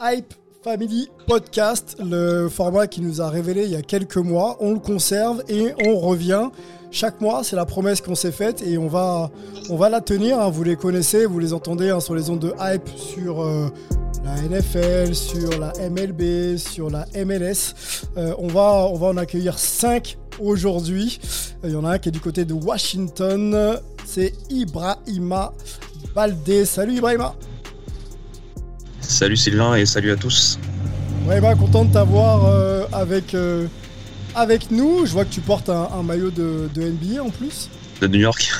Hype Family Podcast, le format qui nous a révélé il y a quelques mois. On le conserve et on revient chaque mois. C'est la promesse qu'on s'est faite et on va, on va la tenir. hein. Vous les connaissez, vous les entendez hein, sur les ondes de Hype, sur euh, la NFL, sur la MLB, sur la MLS. Euh, on, va, on va en accueillir 5 aujourd'hui. Il y en a un qui est du côté de Washington. C'est Ibrahima Baldé. Salut Ibrahima. Salut Sylvain et salut à tous. Vraiment content de t'avoir euh, avec, euh, avec nous. Je vois que tu portes un, un maillot de, de NBA en plus. De New York.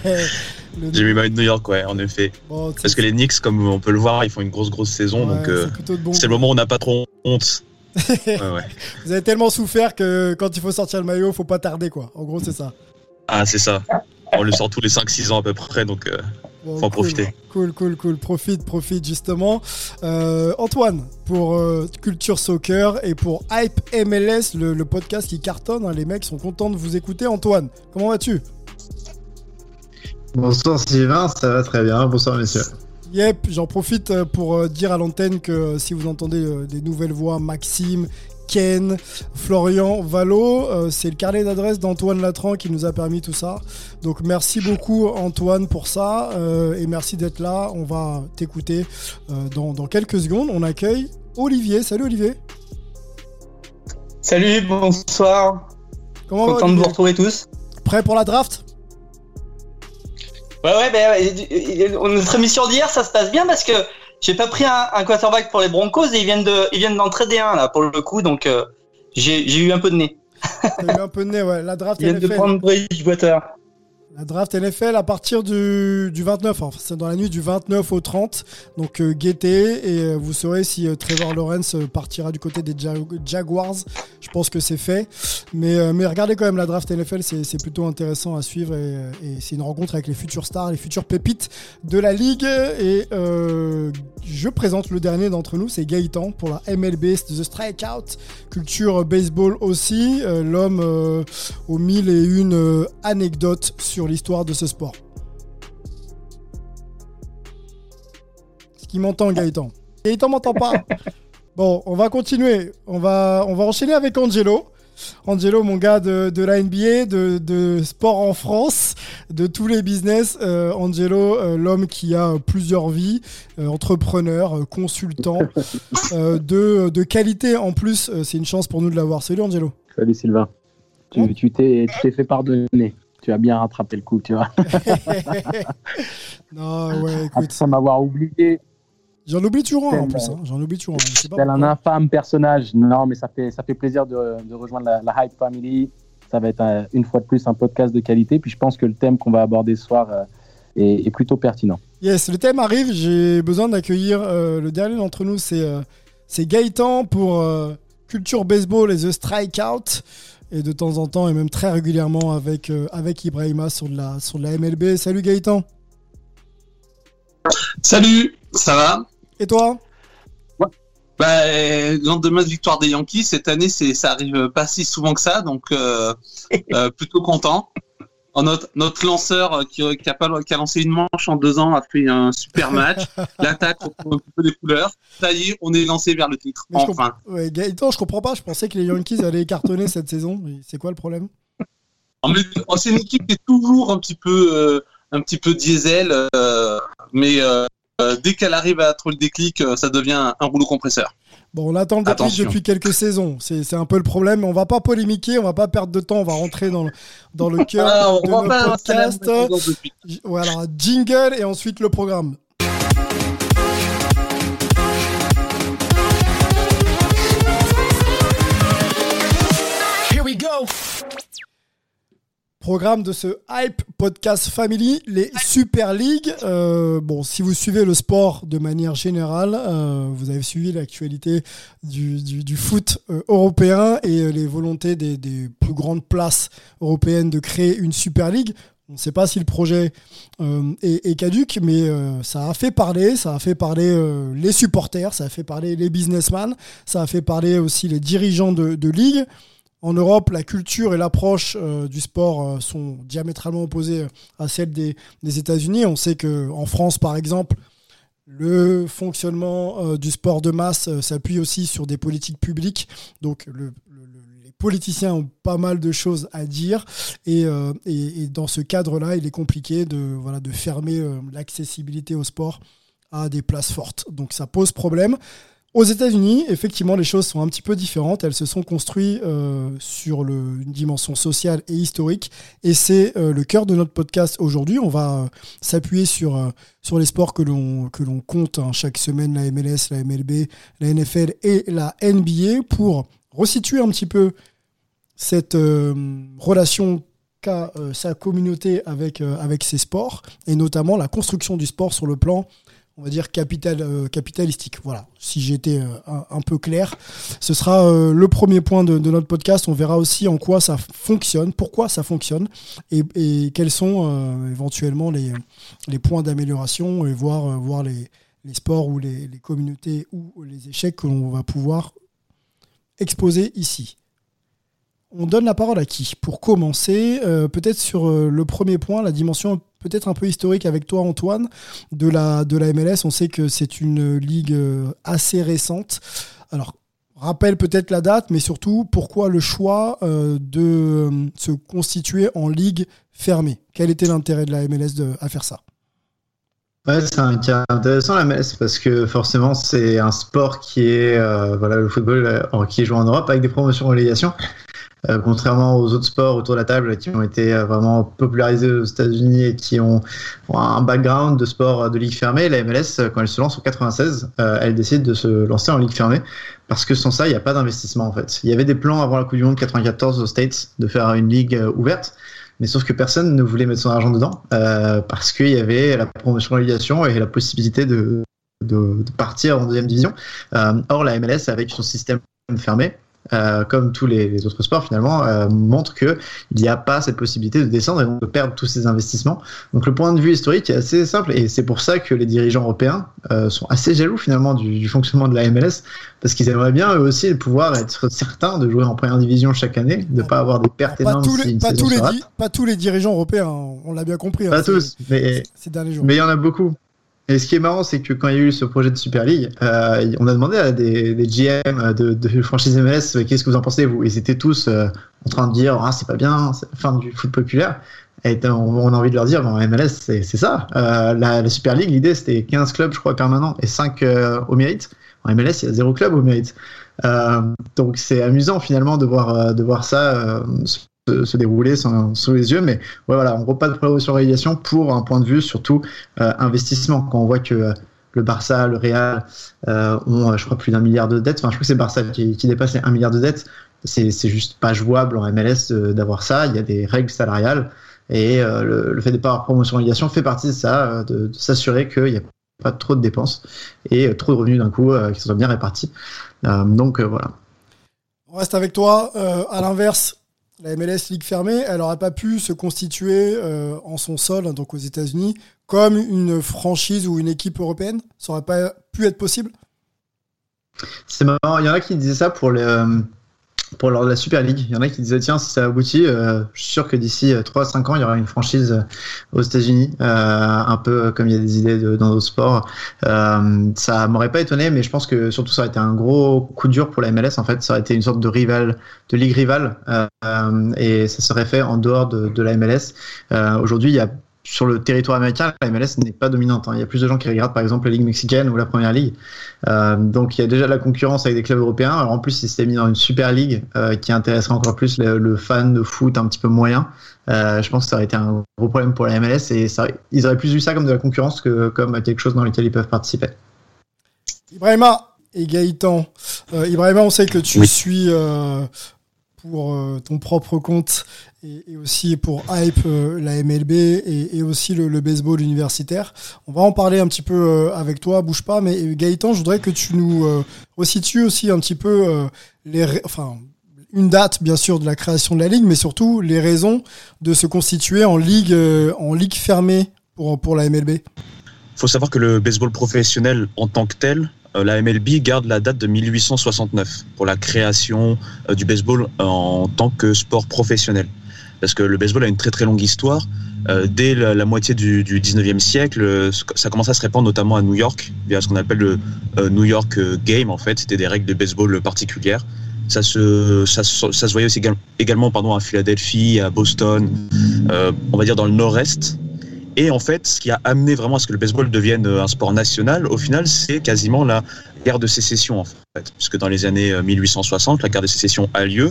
J'ai mis maillot de New York, ouais, en effet. Bon, Parce que les Knicks, comme on peut le voir, ils font une grosse grosse saison, ouais, donc euh, c'est bon le moment où on n'a pas trop honte. Ouais, ouais. Vous avez tellement souffert que quand il faut sortir le maillot, faut pas tarder quoi. En gros, c'est ça. Ah, c'est ça. On le sort tous les 5-6 ans à peu près, donc Bon, Faut en cool, profiter. Cool, cool, cool. Profite, profite justement. Euh, Antoine, pour euh, Culture Soccer et pour Hype MLS, le, le podcast qui cartonne. hein. les mecs sont contents de vous écouter. Antoine, comment vas-tu? Bonsoir Sylvain, ça va très bien. Bonsoir messieurs. Yep, j'en profite euh, pour dire à l'antenne que si vous entendez des nouvelles voix, Maxime, Ken, Florian, Valo, euh, c'est le carnet d'adresse d'Antoine Latran qui nous a permis tout ça. Donc merci beaucoup Antoine pour ça euh, et merci d'être là. On va t'écouter euh, dans, dans quelques secondes. On accueille Olivier. Salut Olivier. Salut, bonsoir. Comment va Content de vous retrouver tous. Prêt pour la draft? Ouais, ouais, euh, notre émission d'hier, ça se passe bien parce que j'ai pas pris un, un quarterback pour les Broncos et ils viennent de, ils viennent d'en trader un là pour le coup, donc euh, j'ai j'ai eu un peu de nez. T'as eu un peu de nez, ouais. La draft Ils viennent de prendre Bridgewater. La draft NFL à partir du, du 29, enfin, c'est dans la nuit du 29 au 30. Donc euh, et euh, vous saurez si euh, Trevor Lawrence euh, partira du côté des Ja- Jaguars. Je pense que c'est fait. Mais, mais regardez quand même la draft NFL, c'est plutôt intéressant à suivre et, c'est une rencontre avec les futurs stars, les futurs pépites de la ligue. Et je présente le dernier d'entre nous, c'est Gaëtan pour la MLB, c'est The Strikeout, culture baseball aussi. L'homme aux mille et une anecdotes sur l'histoire de ce sport. Est-ce qu'il m'entend, Gaëtan Gaëtan m'entend pas Bon, on va continuer. On va, on va enchaîner avec Angelo. Angelo, mon gars de, de la NBA, de, de sport en France, de tous les business. Euh, Angelo, euh, l'homme qui a plusieurs vies, euh, entrepreneur, consultant, de, de qualité en plus. C'est une chance pour nous de l'avoir. Salut Angelo. Salut Sylvain. Tu tu t'es tu t'es fait pardonner. Tu as bien rattrapé le coup, tu vois. non, ouais, écoute. Sans m'avoir oublié, J'en oublie toujours un en Tel- plus. hein. J'en oublie toujours un. Sais pas tel un infâme personnage. Non, mais ça fait, ça fait plaisir de, de rejoindre la, la Hype Family. Ça va être euh, une fois de plus un podcast de qualité. Puis je pense que le thème qu'on va aborder ce soir euh, est, est plutôt pertinent. Yes, le thème arrive. J'ai besoin d'accueillir euh, le dernier d'entre nous. C'est euh, c'est Gaëtan pour Culture Baseball et The Strikeout. Et de temps en temps, et même très régulièrement avec, euh, avec Ibrahima sur de, la, sur de la MLB. Salut Gaëtan. Salut, ça va? Et toi? Bah, euh, lendemain de victoire des Yankees, cette année, c'est, ça arrive pas si souvent que ça, donc euh, euh, plutôt content. En notre, notre lanceur euh, qui, qui, a pas, qui a lancé une manche en deux ans a fait un super match. L'attaque retrouve un peu des couleurs. Ça y est, on est lancé vers le titre. Mais je enfin. comprends- ouais, Gaëtan, je comprends pas. Je pensais que les Yankees allaient cartonner cette saison. C'est quoi le problème? Oh, c'est une équipe qui est toujours un petit peu, euh, un petit peu diesel, euh, mais euh, euh, dès qu'elle arrive à trouver le déclic, euh, ça devient un rouleau compresseur. Bon, on attend le Attention. depuis quelques saisons. C'est c'est un peu le problème. On va pas polémiquer, on va pas perdre de temps. On va rentrer dans le, dans le cœur Ah, on de va notre pas podcast. Voilà, jingle et ensuite le programme. Programme de ce Hype Podcast Family, les Super League. Euh, bon, si vous suivez le sport de manière générale, euh, vous avez suivi l'actualité du, du- foot euh, européen et les volontés des, des plus grandes places européennes de créer une Super League. On ne sait pas si le projet est, est caduque, mais ça a fait parler, ça a fait parler les supporters, ça a fait parler les businessmen, ça a fait parler aussi les dirigeants de, de ligue. En Europe, la culture et l'approche euh, du sport euh, sont diamétralement opposées à celles des, États-Unis. On sait que en France, par exemple, le fonctionnement euh, du sport de masse euh, s'appuie aussi sur des politiques publiques. Donc, le- le- le- les politiciens ont pas mal de choses à dire. Et, euh, et- dans ce cadre-là, il est compliqué de, voilà, de fermer euh, l'accessibilité au sport à des places fortes. Donc, ça pose problème. Aux États-Unis, effectivement, les choses sont un petit peu différentes. Elles se sont construites euh, sur une dimension sociale et historique. Et c'est euh, le cœur de notre podcast aujourd'hui. On va euh, s'appuyer sur, sur les sports que l'on compte hein, chaque semaine, la MLS, la MLB, la NFL et la NBA, pour resituer un petit peu cette relation qu'a sa communauté avec, avec ces sports, et notamment la construction du sport sur le plan on va dire euh, capitalistique. Voilà, si j'étais euh, un, peu clair, ce sera euh, le premier point de, notre podcast. On verra aussi en quoi ça fonctionne, pourquoi ça fonctionne, et, quels sont éventuellement les, points d'amélioration, et voir, les, sports ou les, communautés ou les échecs que l'on va pouvoir exposer ici. On donne la parole à qui? Pour commencer, peut-être sur le premier point, la dimension peut-être un peu historique avec toi Antoine de la, de la MLS. On sait que c'est une ligue euh, assez récente. Alors, rappelle peut-être la date, mais surtout pourquoi le choix euh, de euh, se constituer en ligue fermée? Quel était l'intérêt de la MLS de, à faire ça? Ouais, c'est un cas intéressant la MLS parce que forcément c'est un sport qui est voilà le football qui est joué en Europe avec des promotions relégation. Euh, contrairement aux autres sports autour de la table qui ont été euh, vraiment popularisés aux États-Unis et qui ont, un background de sport euh, de ligue fermée, la MLS, quand elle se lance en 96, euh, elle décide de se lancer en ligue fermée parce que sans ça, il n'y a pas d'investissement en fait. Il y avait des plans avant la Coupe du Monde 94 aux States de faire une ligue ouverte, mais sauf que personne ne voulait mettre son argent dedans parce qu'il y avait la promotion relégation et la possibilité de, de, de partir en deuxième division. Or, la MLS, avec son système fermé, euh, comme tous les, les autres sports finalement, euh, montre que il n'y a pas cette possibilité de descendre et donc de perdre tous ces investissements. Donc le point de vue historique est assez simple et c'est pour ça que les dirigeants européens euh, sont assez jaloux finalement du, du fonctionnement de la MLS parce qu'ils aimeraient bien eux aussi pouvoir être certains de jouer en première division chaque année, de pas avoir des pertes Pas énormes tous, les, pas, tous les pas tous dirigeants européens, hein, on l'a bien compris. hein, Pas tous, mais ces derniers jours. mais il y en a beaucoup. Et ce qui est marrant, c'est que quand il y a eu ce projet de Super League, euh, on a demandé à des, des GM de, de franchise MLS euh, qu'est-ce que vous en pensez, vous? Ils étaient tous euh, en train de dire ah, c'est pas bien, c'est fin du foot populaire. Et on, on a envie de leur dire en MLS, c'est ça. Euh, la, la Super League, l'idée c'était 15 clubs, je crois, permanents et 5 euh, au mérite. En MLS, il y a zéro club au mérite. Euh, donc c'est amusant finalement de voir, euh, de voir ça euh, se, dérouler sous les yeux. Mais ouais, voilà, on pas de relégation pour un point de vue surtout euh, investissement. Quand on voit que euh, le Barça, le Real euh, ont, je crois, plus d'un milliard de dettes. Enfin, je crois que c'est Barça qui, dépasse les 1 milliard de dettes. C'est juste pas jouable en MLS d'avoir ça. Il y a des règles salariales et le, fait de pas avoir promotion relégation fait partie de ça, de, s'assurer qu'il n'y a pas trop de dépenses et trop de revenus d'un coup qui soient bien répartis. Donc voilà. On reste avec toi. À l'inverse, la MLS Ligue fermée, elle n'aurait pas pu se constituer euh, en son sol, hein, donc aux États-Unis, comme une franchise ou une équipe européenne? Ça aurait pas pu être possible? C'est marrant, il y en a qui disaient ça pour, le, pour la Super League. Il y en a qui disaient, tiens, si ça aboutit, euh, je suis sûr que d'ici 3-5 ans, il y aura une franchise euh, aux États-Unis, euh, un peu comme il y a des idées de- dans d'autres sports. Euh, ça m'aurait pas étonné, mais je pense que surtout ça aurait été un gros coup dur pour la MLS. En fait, ça aurait été une sorte de rival, de ligue rivale, euh, et ça serait fait en dehors de, de la MLS. Euh, Aujourd'hui, il y a sur le territoire américain, la MLS n'est pas dominante. hein. Il y a plus de gens qui regardent par exemple la Ligue mexicaine ou la Première Ligue. Euh, donc il y a déjà de la concurrence avec des clubs européens. Alors en plus, si c'était mis dans une Super Ligue euh, qui intéresserait encore plus le, le fan de foot un petit peu moyen, euh, je pense que ça aurait été un gros problème pour la MLS et ça, ils auraient plus vu ça comme de la concurrence que comme quelque chose dans lequel ils peuvent participer. Ibrahima et Gaëtan. Euh, Ibrahima, on sait que tu suis euh, pour euh, ton propre compte et, aussi pour Hype euh, la MLB et, aussi le, baseball universitaire. On va en parler un petit peu euh, avec toi, bouge pas. Mais Gaëtan, je voudrais que tu nous resitues aussi un petit peu les, enfin une date bien sûr de la création de la ligue, mais surtout les raisons de se constituer en ligue en ligue fermée pour pour la MLB. faut savoir que le baseball professionnel en tant que tel, la MLB garde la date de 1869 pour la création euh, du baseball en tant que sport professionnel. Parce que le baseball a une très très longue histoire. Euh, dès la, moitié du, du 19e siècle, euh, ça commence à se répandre notamment à New York, via ce qu'on appelle le euh, New York euh, Game en fait. C'était des règles de baseball particulières. Ça se, ça, se- voyait aussi égal- également pardon, à Philadelphie, à Boston, euh, on va dire dans le nord-est. Et en fait, ce qui a amené vraiment à ce que le baseball devienne euh, un sport national, au final, c'est quasiment la guerre de sécession, en fait. Puisque dans les années euh, 1860, la guerre de sécession a lieu.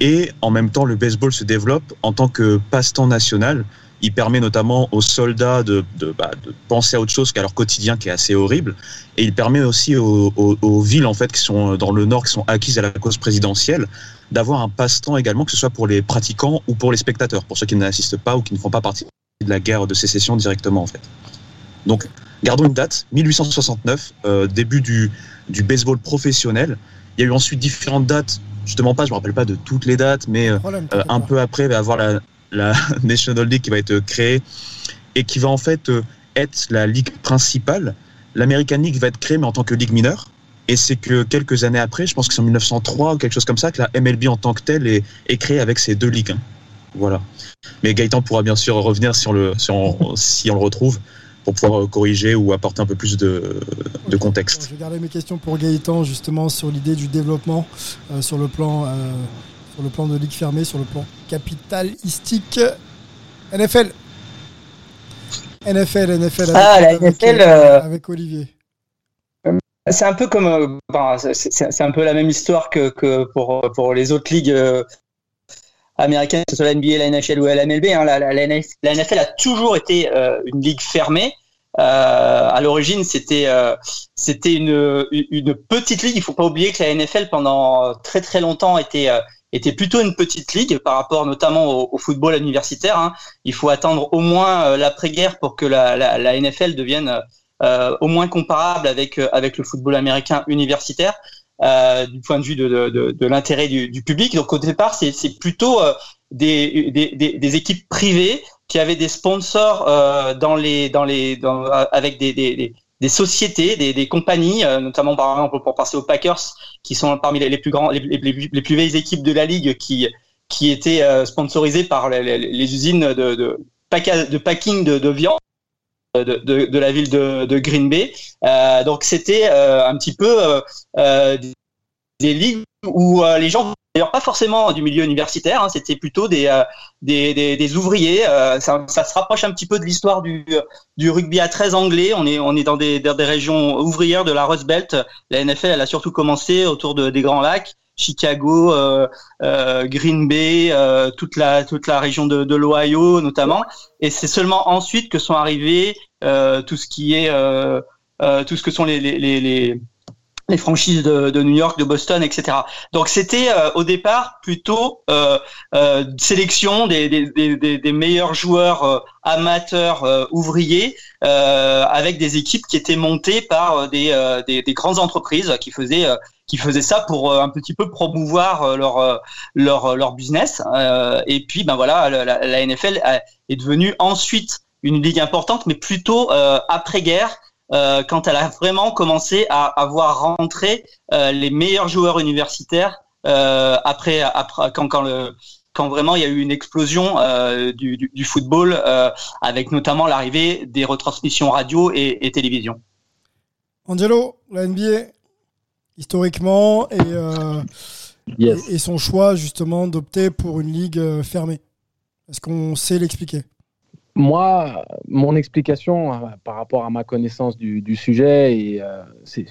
Et en même temps, le baseball se développe en tant que passe-temps national. Il permet notamment aux soldats de, bah, de penser à autre chose qu'à leur quotidien qui est assez horrible. Et il permet aussi aux, aux- villes, en fait, qui sont dans le nord, qui sont acquises à la cause présidentielle, d'avoir un passe-temps également, que ce soit pour les pratiquants ou pour les spectateurs, pour ceux qui n'assistent pas ou qui ne font pas partie de la guerre de sécession directement en fait. Donc gardons une date, 1869, euh, début du, du baseball professionnel. Il y a eu ensuite différentes dates, justement pas, je me rappelle pas de toutes les dates, mais euh, euh, un peu après, il va y avoir la, la National League qui va être créée et qui va en fait euh, être la ligue principale. L'American League va être créée mais en tant que ligue mineure. Et c'est que quelques années après, je pense que c'est en 1903 ou quelque chose comme ça, que la MLB en tant que telle est, est créée avec ces deux ligues. Voilà. Mais Gaëtan pourra bien sûr revenir si on le, si on, si on le retrouve pour pouvoir euh, corriger ou apporter un peu plus de, de contexte. Je vais garder mes questions pour Gaëtan justement sur l'idée du développement euh, sur le plan euh, sur le plan de ligue fermée, sur le plan capitalistique. NFL. NFL, NFL. Avec, Ah, la avec, NFL, euh, avec Olivier. C'est un peu comme, euh, c'est c'est un peu la même histoire que, que pour, pour les autres ligues euh, américaines, que ce soit la NBA, la NHL ou la MLB. hein. La, la- la NF la NFL a toujours été euh, une ligue fermée. Euh, à l'origine, c'était euh, c'était une, une petite ligue. Il faut pas oublier que la NFL pendant très très longtemps était euh, était plutôt une petite ligue par rapport notamment au, au football universitaire. hein. Il faut attendre au moins euh, l'après-guerre pour que la, la, la NFL devienne euh, au moins comparable avec euh, avec le football américain universitaire euh, du point de vue de, de, de, de l'intérêt du, du public. Donc au départ, c'est plutôt euh, des, des, des, équipes privées qui avaient des sponsors euh, dans les dans les dans, avec des, des, des, sociétés, des, compagnies, euh, notamment par exemple pour passer aux Packers, qui sont parmi les, plus grands, les, les, les plus vieilles équipes de la ligue, qui qui étaient euh, sponsorisées par les, les, usines de, de, de packing de, de viande de, de, la ville de, de Green Bay. Euh, donc c'était euh, un petit peu euh, euh, des, des ligues où euh, les gens, d'ailleurs pas forcément du milieu universitaire, hein, c'était plutôt des, euh, des, des, des ouvriers. Ça, ça se rapproche un petit peu de l'histoire du, du rugby à 13 anglais. On est, on est dans des, dans des régions ouvrières de la Rust Belt. La NFL, elle a surtout commencé autour de, des Grands Lacs. Chicago, euh, euh, Green Bay, euh, toute la toute la région de, de l'Ohio notamment, et c'est seulement ensuite que sont arrivés tout ce qui est tout ce que sont les les, les, les les franchises de, de, New York, de Boston, etc. Donc c'était euh, au départ plutôt euh, euh, sélection des, des, des, des, meilleurs joueurs amateurs ouvriers avec des équipes qui étaient montées par des, euh, des, des, grandes entreprises qui faisaient euh, qui faisaient ça pour euh, un petit peu promouvoir euh, leur leur leur business. Euh, et puis ben voilà, la, la NFL est devenue ensuite une ligue importante, mais plutôt euh, après guerre euh, quand elle a vraiment commencé à avoir rentré euh, les meilleurs joueurs universitaires euh, après, après quand, quand le quand vraiment il y a eu une explosion euh, du, du, du, football euh, avec notamment l'arrivée des retransmissions radio et, et, télévision. Angelo, la NBA historiquement et, euh, yes. et, et, son choix justement d'opter pour une ligue fermée. Est-ce qu'on sait l'expliquer? Moi, mon explication euh, par rapport à ma connaissance du, du sujet, et, euh, c'est,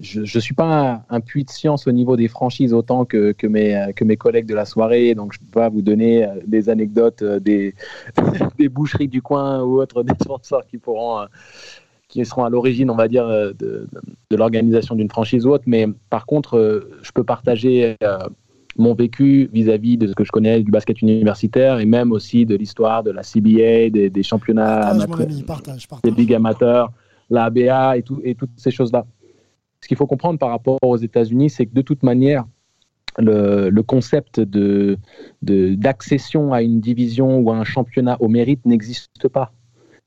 je ne suis pas un, un, puits de science au niveau des franchises autant que, que, mes, euh, que mes collègues de la soirée, donc je ne peux pas vous donner euh, des anecdotes des, des boucheries du coin ou autres des sponsors qui pourront qui seront à l'origine, on va dire, de, de, de l'organisation d'une franchise ou autre. Mais par contre, je peux partager mon vécu vis-à-vis de ce que je connais du basket universitaire et même aussi de l'histoire de la CBA, des, des championnats, partage, amateurs, ami, partage, partage. des ligues amateurs, la ABA et, tout, et toutes ces choses-là. Ce qu'il faut comprendre par rapport aux États-Unis, c'est que de toute manière, le, concept de, d'accession à une division ou à un championnat au mérite n'existe pas.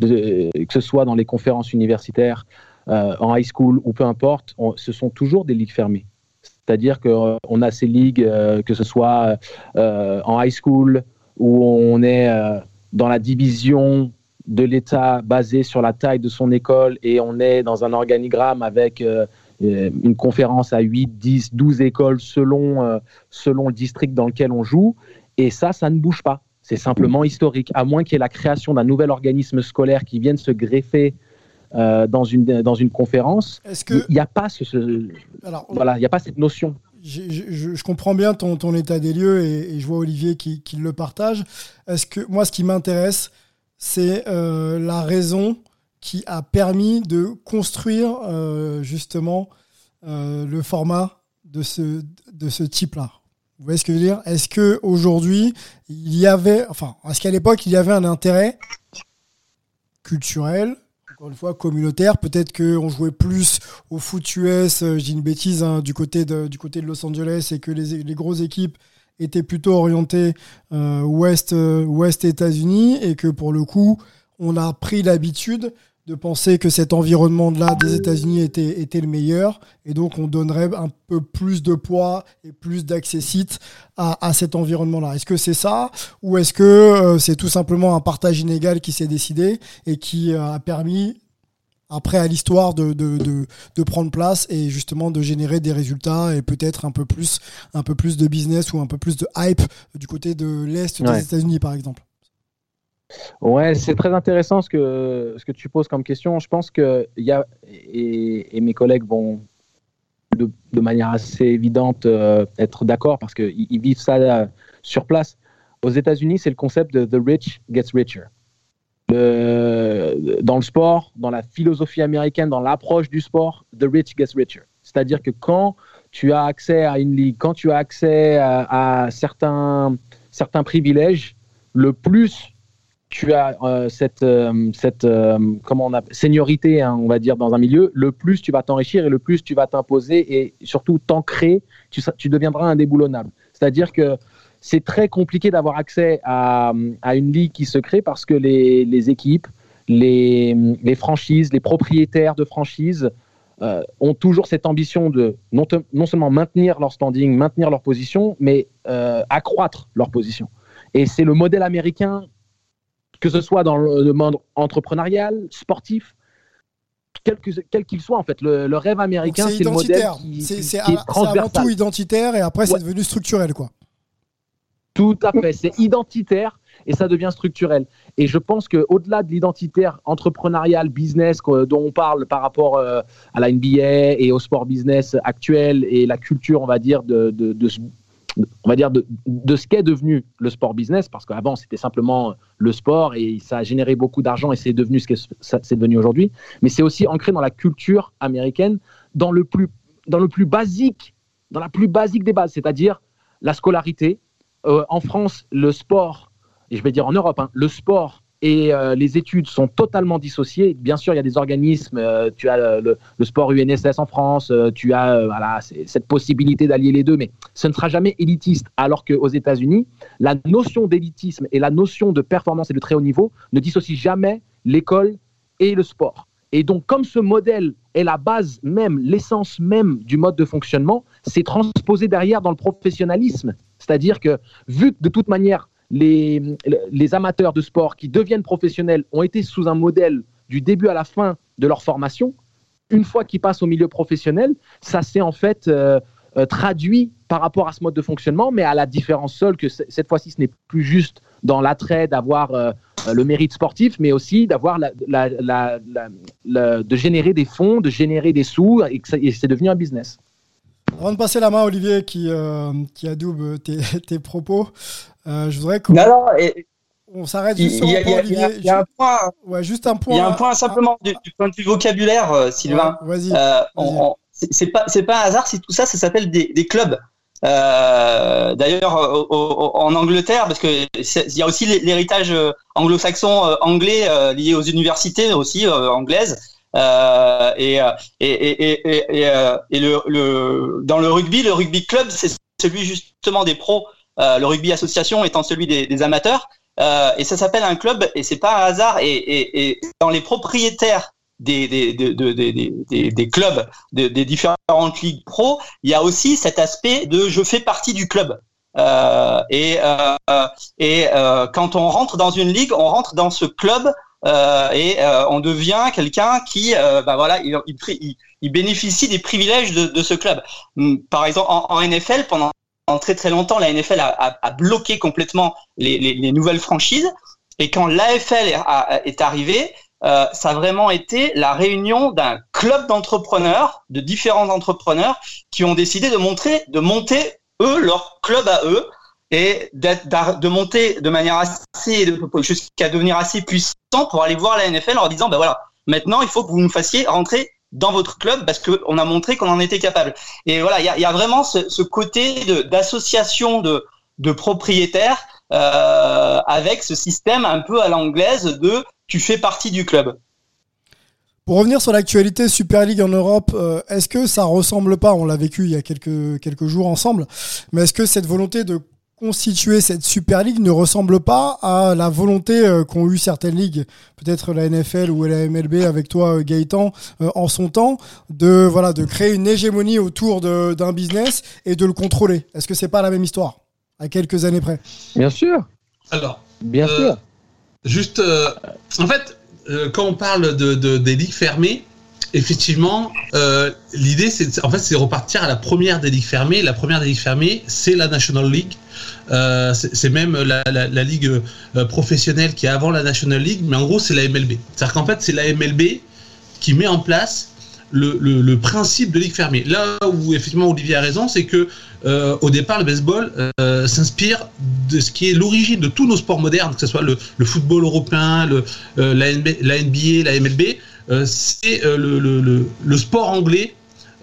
Que ce soit dans les conférences universitaires, euh, en high school ou peu importe, ce sont toujours des ligues fermées. C'est-à-dire qu'on euh, a ces ligues, euh, que ce soit euh, en high school, où on est dans la division de l'État basée sur la taille de son école et on est dans un organigramme avec une conférence à 8, 10, 12 écoles selon, euh, selon le district dans lequel on joue. Et ça, ça ne bouge pas. C'est simplement historique. À moins qu'il y ait la création d'un nouvel organisme scolaire qui vienne se greffer euh, dans, une, dans une conférence, il n'y a pas ce, ce Alors, voilà, a pas cette notion. Je, je, je, comprends bien ton, ton état des lieux et, et je vois Olivier qui, qui le partage. Est-ce que moi, ce qui m'intéresse, c'est euh, la raison qui a permis de construire euh, justement euh, le format de ce, de ce type-là. Vous voyez ce que je veux dire? Est-ce que aujourd'hui il y avait, enfin, est-ce qu'à l'époque il y avait un intérêt culturel, encore une fois communautaire? Peut-être qu'on jouait plus au foot US, euh, je dis une bêtise, hein, du, côté de, du côté de Los Angeles et que les, grosses équipes étaient plutôt orientées ouest, ouest États-Unis et que pour le coup, on a pris l'habitude de penser que cet environnement-là des États-Unis était, était le meilleur et donc on donnerait un peu plus de poids et plus d'accessite à, à cet environnement-là. Est-ce que c'est ça ou est-ce que euh, c'est tout simplement un partage inégal qui s'est décidé et qui euh, a permis après à l'histoire de, de, de, de, prendre place et justement de générer des résultats et peut-être un peu plus un peu plus de business ou un peu plus de hype du côté de l'est ouais. des États-Unis par exemple? Ouais, c'est très intéressant ce que, tu poses comme question. Je pense que y a, et, mes collègues vont de, manière assez évidente euh, être d'accord parce qu'ils ils vivent ça là, sur place. Aux États-Unis, c'est le concept de The Rich Gets Richer. Dans le sport, dans la philosophie américaine, dans l'approche du sport, The Rich Gets Richer. C'est-à-dire que quand tu as accès à une ligue, quand tu as accès à, à certains, certains privilèges, le plus tu as euh, cette, euh, cette euh, comment on seniorité, hein, on va dire, dans un milieu, le plus tu vas t'enrichir et le plus tu vas t'imposer et surtout t'ancrer, tu, tu deviendras indéboulonnable. C'est-à-dire que c'est très compliqué d'avoir accès à, à, une ligue qui se crée parce que les, les équipes, les, les, franchises, les propriétaires de franchises euh, ont toujours cette ambition de non, non, seulement maintenir leur standing, maintenir leur position, mais accroître leur position. Et c'est le modèle américain que ce soit dans le monde entrepreneurial, sportif, quel qu'il qu soit en fait. Le, le rêve américain, c'est le modèle qui, c'est, c'est, qui est avant tout identitaire et après ouais. c'est devenu structurel quoi. Tout à fait, c'est identitaire et ça devient structurel. Et je pense qu'au-delà de l'identitaire entrepreneurial, business dont on parle par rapport euh, à la NBA et au sport business actuel et la culture, on va dire, de, de, de on va dire, de, de ce qu'est devenu le sport business, parce qu'avant c'était simplement le sport et ça a généré beaucoup d'argent et c'est devenu ce que c'est devenu aujourd'hui. Mais c'est aussi ancré dans la culture américaine, dans le plus, dans le plus basique, dans la plus basique des bases, c'est-à-dire la scolarité. Euh, en France, le sport, et je vais dire en Europe, hein, le sport et euh, les études sont totalement dissociées. Bien sûr, il y a des organismes, euh, tu as le, le, sport UNSS en France, euh, tu as voilà, cette possibilité d'allier les deux, mais ce ne sera jamais élitiste. Alors qu'aux États-Unis, la notion d'élitisme et la notion de performance et de très haut niveau ne dissocient jamais l'école et le sport. Et donc, comme ce modèle est la base même, l'essence même du mode de fonctionnement, c'est transposé derrière dans le professionnalisme. C'est-à-dire que, vu que de toute manière, les, amateurs de sport qui deviennent professionnels ont été sous un modèle du début à la fin de leur formation. Une fois qu'ils passent au milieu professionnel, ça s'est en fait euh, euh, traduit par rapport à ce mode de fonctionnement, mais à la différence seule que cette fois-ci, ce n'est plus juste dans l'attrait d'avoir euh, le mérite sportif, mais aussi d'avoir de générer des fonds, de générer des sous, et c'est devenu un business. Avant de passer la main Olivier qui, qui adoube tes propos, euh, je voudrais qu'on Non, non, et- on s'arrête il juste sur il y, un a- point, il y un point, Ouais, juste un point. il y a un point simplement du, du point de vue vocabulaire, euh, Sylvain. Ouais, vas-y, Euh, on- on- c'est c'est pas c'est pas un hasard si tout ça ça s'appelle des, des clubs. Euh, D'ailleurs au- au- en Angleterre parce que il y a aussi l'héritage anglo-saxon anglais euh, lié aux universités aussi euh, anglaises. Et, et, et, et le, le, dans le rugby, le rugby club, c'est celui justement des pros. Euh, le rugby association étant celui des, des amateurs. Euh, et ça s'appelle un club et c'est pas un hasard. Et, et, et dans les propriétaires des, des, de- de- des- des- des- clubs, de- des différentes ligues pro, il y a aussi cet aspect de je fais partie du club. Euh, et euh, et euh, quand on rentre dans une ligue, on rentre dans ce club euh, et on devient quelqu'un qui, bah voilà, il, il, il- bénéficie des privilèges de, de ce club. Par exemple, en, en NFL, pendant pendant très très longtemps, la NFL a, a- a bloqué complètement les, les- les nouvelles franchises. Et quand l'AFL est, a- est arrivé, euh, ça a vraiment été la réunion d'un club d'entrepreneurs, de différents entrepreneurs, qui ont décidé de montrer, de monter eux leur club à eux et de monter de manière assez jusqu'à devenir assez puissant pour aller voir la NFL en leur disant ben voilà maintenant il faut que vous nous fassiez rentrer dans votre club parce qu'on a montré qu'on en était capable. Et voilà il y a, vraiment ce, côté d'association de, propriétaires euh, avec ce système un peu à l'anglaise de tu fais partie du club. Pour revenir sur l'actualité Super League en Europe, euh, est-ce que ça ressemble pas, on l'a vécu il y a quelques jours ensemble, mais est-ce que cette volonté de constituer cette Super League ne ressemble pas à la volonté euh, qu'ont eu certaines ligues, peut-être la NFL ou la MLB avec toi euh, Gaëtan, euh, en son temps, de, voilà, de créer une hégémonie autour de- d'un business et de le contrôler Est-ce que c'est pas la même histoire, à quelques années près? Bien sûr. Alors, Bien euh, sûr. Juste, euh, en fait, euh, quand on parle de, de- des ligues fermées, effectivement, euh, l'idée, c'est en fait, c'est repartir à la première des ligues fermées. La première des ligues fermées, c'est la National League. Euh, c'est même la, ligue euh, professionnelle qui est avant la National League, mais en gros, c'est la MLB. C'est-à-dire qu'en fait, c'est la MLB qui met en place le, principe de ligue fermée. Là où effectivement Olivier a raison, c'est que au départ, le baseball s'inspire de ce qui est l'origine de tous nos sports modernes, que ce soit le, football européen, le, la NBA, la MLB. Euh, c'est euh, le, sport anglais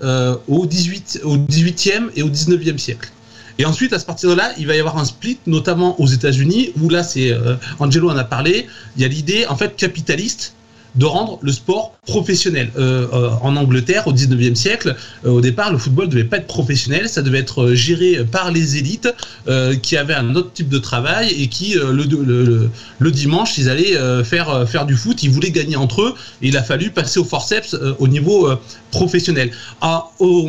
euh, au, 18, au 18e et au 19e siècle. Et ensuite, à partir de là, il va y avoir un split, notamment aux États-Unis, où là, c'est Angelo en a parlé. Il y a l'idée, en fait, capitaliste de rendre le sport professionnel. Euh, euh, en Angleterre, au 19e siècle, euh, au départ, le football devait pas être professionnel, ça devait être euh, géré par les élites euh, qui avaient un autre type de travail et qui, euh, le, le, le- le dimanche, ils allaient faire, faire du foot, ils voulaient gagner entre eux, et il a fallu passer au forceps au niveau professionnel. Au,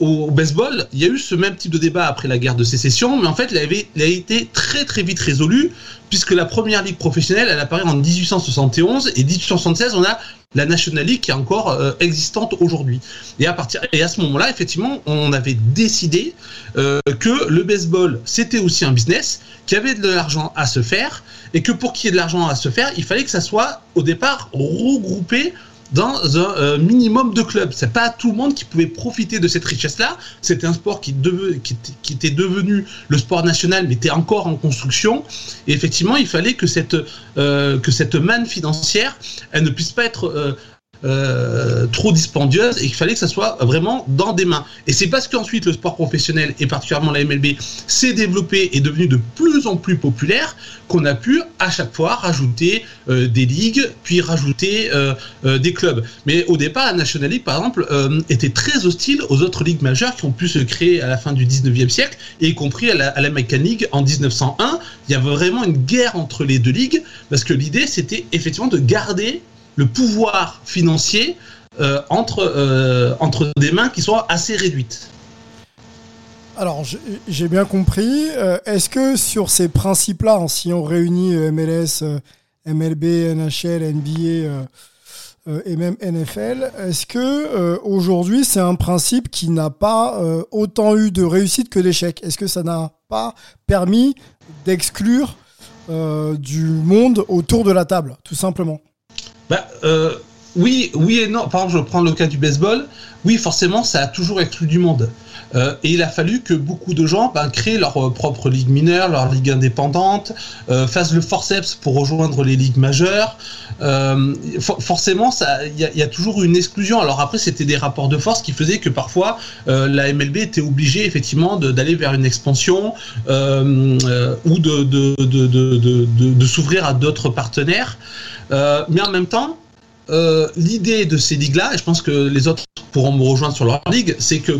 au baseball, il y a eu ce même type de débat après la guerre de sécession, mais en fait, il, a été très très vite résolu, puisque la première ligue professionnelle, elle apparaît en 1871, et 1876, on a la National League qui est encore euh, existante aujourd'hui. Et à partir et à ce moment-là, effectivement, on avait décidé euh, que le baseball, c'était aussi un business, qu'il y avait de l'argent à se faire, et que pour qu'il y ait de l'argent à se faire, il fallait que ça soit au départ regroupé dans un euh, minimum de clubs. C'est pas tout le monde qui pouvait profiter de cette richesse-là. C'était un sport qui, était- devenu le sport national, mais était encore en construction. Et effectivement, il fallait que cette, euh, que cette manne financière, elle ne puisse pas être euh, trop dispendieuse et qu'il fallait que ça soit vraiment dans des mains. Et c'est parce qu'ensuite le sport professionnel et particulièrement la MLB s'est développé et devenu de plus en plus populaire qu'on a pu à chaque fois rajouter euh, des ligues puis rajouter euh, des clubs. Mais au départ, la National League par exemple était très hostile aux autres ligues majeures qui ont pu se créer à la fin du 19e siècle et y compris à la, à League en 1901. Il y avait vraiment une guerre entre les deux ligues parce que l'idée c'était effectivement de garder le pouvoir financier euh, entre, euh, entre des mains qui sont assez réduites. Alors, j'ai- bien compris. Euh, Est-ce que sur ces principes-là, hein, si on réunit MLS, MLB, NHL, NBA et même NFL, est-ce que aujourd'hui c'est un principe qui n'a pas autant eu de réussite que d'échecs Est-ce que ça n'a pas permis d'exclure du monde autour de la table, tout simplement? Bah, euh, oui, oui et non. Par exemple, je prends le cas du baseball. Oui, forcément, ça a toujours exclu du monde. Euh, et il a fallu que beaucoup de gens ben, créent leur euh, propre ligue mineure, leur ligue indépendante, fassent le forceps pour rejoindre les ligues majeures. For- forcément, il y, a- toujours une exclusion. Alors après, c'était des rapports de force qui faisaient que parfois la MLB était obligée effectivement d'aller vers une expansion ou de s'ouvrir à d'autres partenaires. Euh, mais en même temps, euh, l'idée de ces ligues-là, et je pense que les autres pourront me rejoindre sur leur ligue, c'est que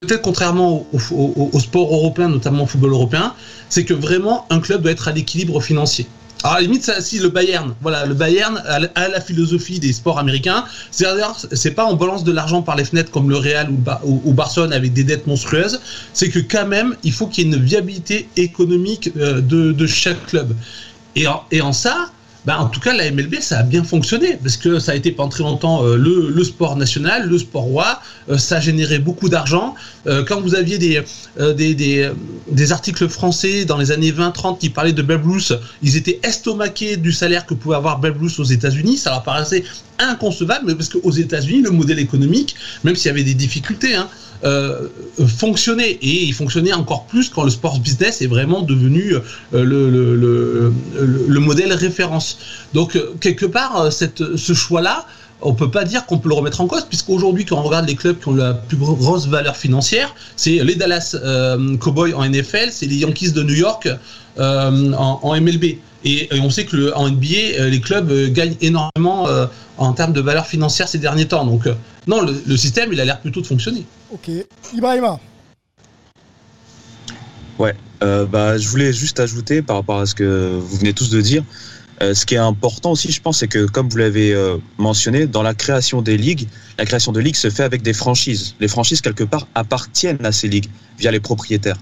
peut-être contrairement au, au- sport européen, notamment au football européen, c'est que vraiment un club doit être à l'équilibre financier. Alors, à la limite, si le Bayern, voilà, le Bayern a, la- philosophie des sports américains. C'est-à-dire, c'est pas on balance de l'argent par les fenêtres comme le Real ou, Ba- ou- ou Barcelone avec des dettes monstrueuses. C'est que quand même, il faut qu'il y ait une viabilité économique euh, de, chaque club. Et en ça, bah, en tout cas, la MLB, ça a bien fonctionné parce que ça a été pendant très longtemps euh, le, le sport national, le sport roi. Euh, ça a généré beaucoup d'argent. Euh, quand vous aviez des, euh, des, des, des articles français dans les années 20-30 qui parlaient de Babe Ruth, ils étaient estomaqués du salaire que pouvait avoir Babe Ruth aux États-Unis. Ça leur paraissait inconcevable, mais parce qu'aux États-Unis, le modèle économique, même s'il y avait des difficultés, hein, euh, fonctionnait et il fonctionnait encore plus quand le sport business est vraiment devenu euh, le, le, le, le- le modèle référence. Donc euh, quelque part, euh, cette, ce choix-là, on peut pas dire qu'on peut le remettre en cause, puisqu'aujourd'hui, quand on regarde les clubs qui ont la plus grosse valeur financière, c'est les Dallas Cowboys en NFL, c'est les Yankees de New York en MLB. Et, et on sait que le, en NBA, euh, les clubs euh, gagnent énormément euh, en termes de valeur financière ces derniers temps. Donc euh, non, le, le système, il a l'air plutôt de fonctionner. Ok. Ibrahima. Ouais, euh, bah, je voulais juste ajouter par rapport à ce que vous venez tous de dire. Euh, ce qui est important aussi, je pense, c'est que comme vous l'avez euh, mentionné, dans la création des ligues, la création de ligues se fait avec des franchises. Les franchises, quelque part, appartiennent à ces ligues via les propriétaires.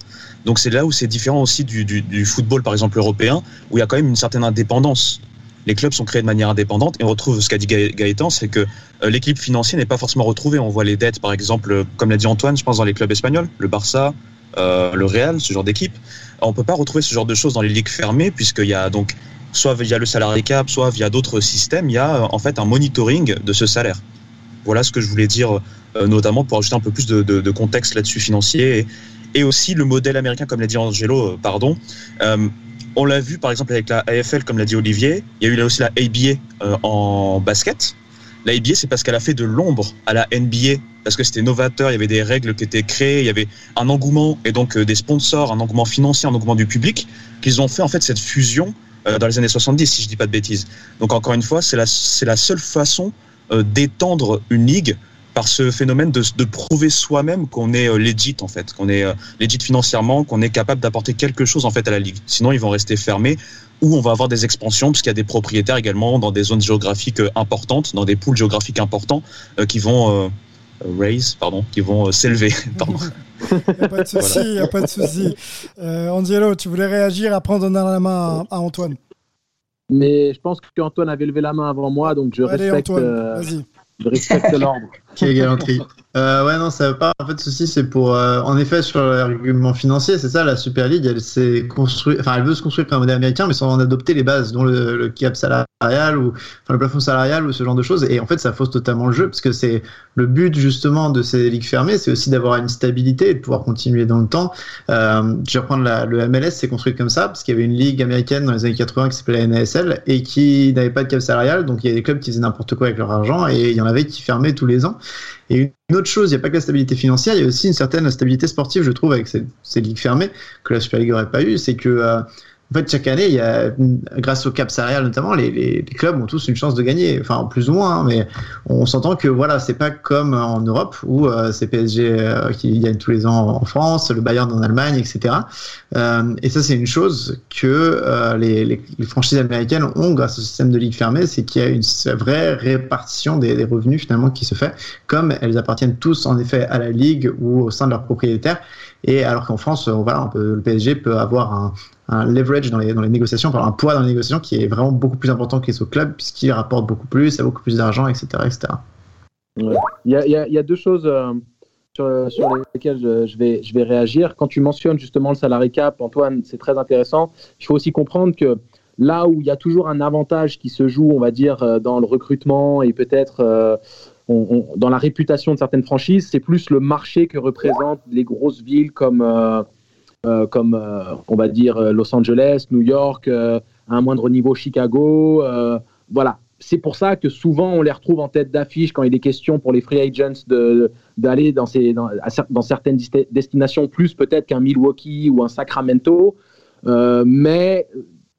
Donc c'est là où c'est différent aussi du, football, par exemple, européen, où il y a quand même une certaine indépendance. Les clubs sont créés de manière indépendante et on retrouve ce qu'a dit Gaë- Gaëtan, c'est que euh, l'équilibre financier n'est pas forcément retrouvé. On voit les dettes, par exemple, comme l'a dit Antoine, je pense dans les clubs espagnols, le Barça, le Real, ce genre d'équipe. On peut pas retrouver ce genre de choses dans les ligues fermées puisqu'il y a donc soit via le salarié cap, soit via d'autres systèmes, il y a euh, en fait un monitoring de ce salaire. Voilà ce que je voulais dire, euh, notamment pour ajouter un peu plus de, contexte là-dessus financier. Et, aussi le modèle américain, comme l'a dit Angelo, euh, pardon. On l'a vu par exemple avec la AFL, comme l'a dit Olivier. Il y a eu là aussi la ABA en basket. La ABA, c'est parce qu'elle a fait de l'ombre à la NBA, parce que c'était novateur, il y avait des règles qui étaient créées, il y avait un engouement et donc des sponsors, un engouement financier, un engouement du public, qu'ils ont fait en fait cette fusion dans les années 70, si je dis pas de bêtises. Donc encore une fois, c'est la, la seule façon euh, d'étendre une ligue par ce phénomène de, de prouver soi-même qu'on est euh, legit en fait, qu'on est euh, legit financièrement, qu'on est capable d'apporter quelque chose en fait à la ligue. Sinon, ils vont rester fermés ou on va avoir des expansions puisqu'il y a des propriétaires également dans des zones géographiques euh, importantes, dans des pools géographiques importants euh, qui vont euh, raise, pardon, qui vont euh, s'élever. pardon. Y a pas de souci, y a pas de souci. Euh, Angelo, tu voulais réagir après on donnera la main à, à Antoine. Mais je pense qu'Antoine avait levé la main avant moi, donc je Allez respecte, Antoine, euh, je respecte l'ordre. Quelle. Euh, ouais, non, ça va pas. En fait, ceci, c'est pour. euh, en effet, sur l'argument financier, c'est ça, la Super League, elle s'est construite. Enfin, elle veut se construire comme un modèle américain, mais sans en adopter les bases, dont le, cap salarial ou enfin, le plafond salarial ou ce genre de choses. Et en fait, ça fausse totalement le jeu, parce que c'est le but, justement, de ces ligues fermées, c'est aussi d'avoir une stabilité et de pouvoir continuer dans le temps. Euh, je vais reprendre le MLS, c'est construit comme ça, parce qu'il y avait une ligue américaine dans les années 80 qui s'appelait la NASL et qui n'avait pas de cap salarial, donc il y a des clubs qui faisaient n'importe quoi avec leur argent et il y en avait qui fermaient tous les ans. Et une autre chose, il n'y a pas que la stabilité financière, il y a aussi une certaine stabilité sportive, je trouve, avec ces, ligues fermées, que la Super League n'aurait pas eu, c'est que euh, en fait, chaque année, il y a, grâce au cap salarial notamment, les, les, clubs ont tous une chance de gagner, enfin plus ou moins, hein, mais on s'entend que voilà, c'est pas comme en Europe où euh, c'est PSG euh, qui gagne tous les ans en France, le Bayern en Allemagne, etc. Euh, et ça, c'est une chose que euh, les, les, les franchises américaines ont grâce au système de ligue fermée, c'est qu'il y a une vraie répartition des, des revenus finalement qui se fait, comme elles appartiennent tous en effet à la ligue ou au sein de leurs propriétaires. Et alors qu'en France, euh, voilà, peut, le PSG peut avoir un, un leverage dans les, dans les négociations, un poids dans les négociations qui est vraiment beaucoup plus important que les autres clubs, puisqu'il rapporte beaucoup plus, a beaucoup plus d'argent, etc. etc. Il y, a, il y a- il deux choses euh, sur, lesquelles je, vais, je vais réagir. Quand tu mentionnes justement le salarié cap, Antoine, c'est très intéressant. Il faut aussi comprendre que là où il y a toujours un avantage qui se joue, on va dire, euh, dans le recrutement et peut-être euh, dans la réputation de certaines franchises, c'est plus le marché que représentent les grosses villes comme, comme euh, on va dire, euh, Los Angeles, New York, euh, à un moindre niveau Chicago. euh, voilà. C'est pour ça que souvent on les retrouve en tête d'affiche quand il est question pour les free agents d'aller dans, dans, dans certaines destinations, plus peut-être qu'un Milwaukee ou un Sacramento. Euh, mais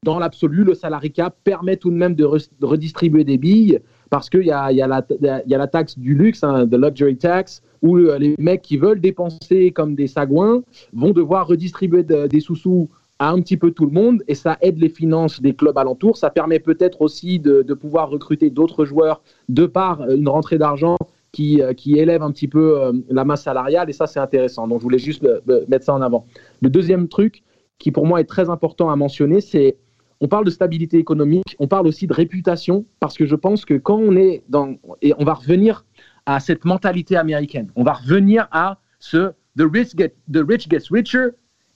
dans l'absolu, le salary cap permet tout de même de redistribuer des billes parce qu'il y a, la- taxe du luxe, hein, de luxury tax, où euh, les mecs qui veulent dépenser comme des sagouins vont devoir redistribuer de- des sous-sous à un petit peu tout le monde et ça aide les finances des clubs alentours. Ça permet peut-être aussi de, pouvoir recruter d'autres joueurs de par euh, une rentrée d'argent qui, euh, qui élève un petit peu la masse salariale et ça c'est intéressant. Donc je voulais juste mettre ça en avant. Le deuxième truc qui pour moi est très important à mentionner, c'est on parle de stabilité économique, on parle aussi de réputation, parce que je pense que quand on est dans... Et on va revenir à cette mentalité américaine, on va revenir à ce the rich, get, the rich gets richer,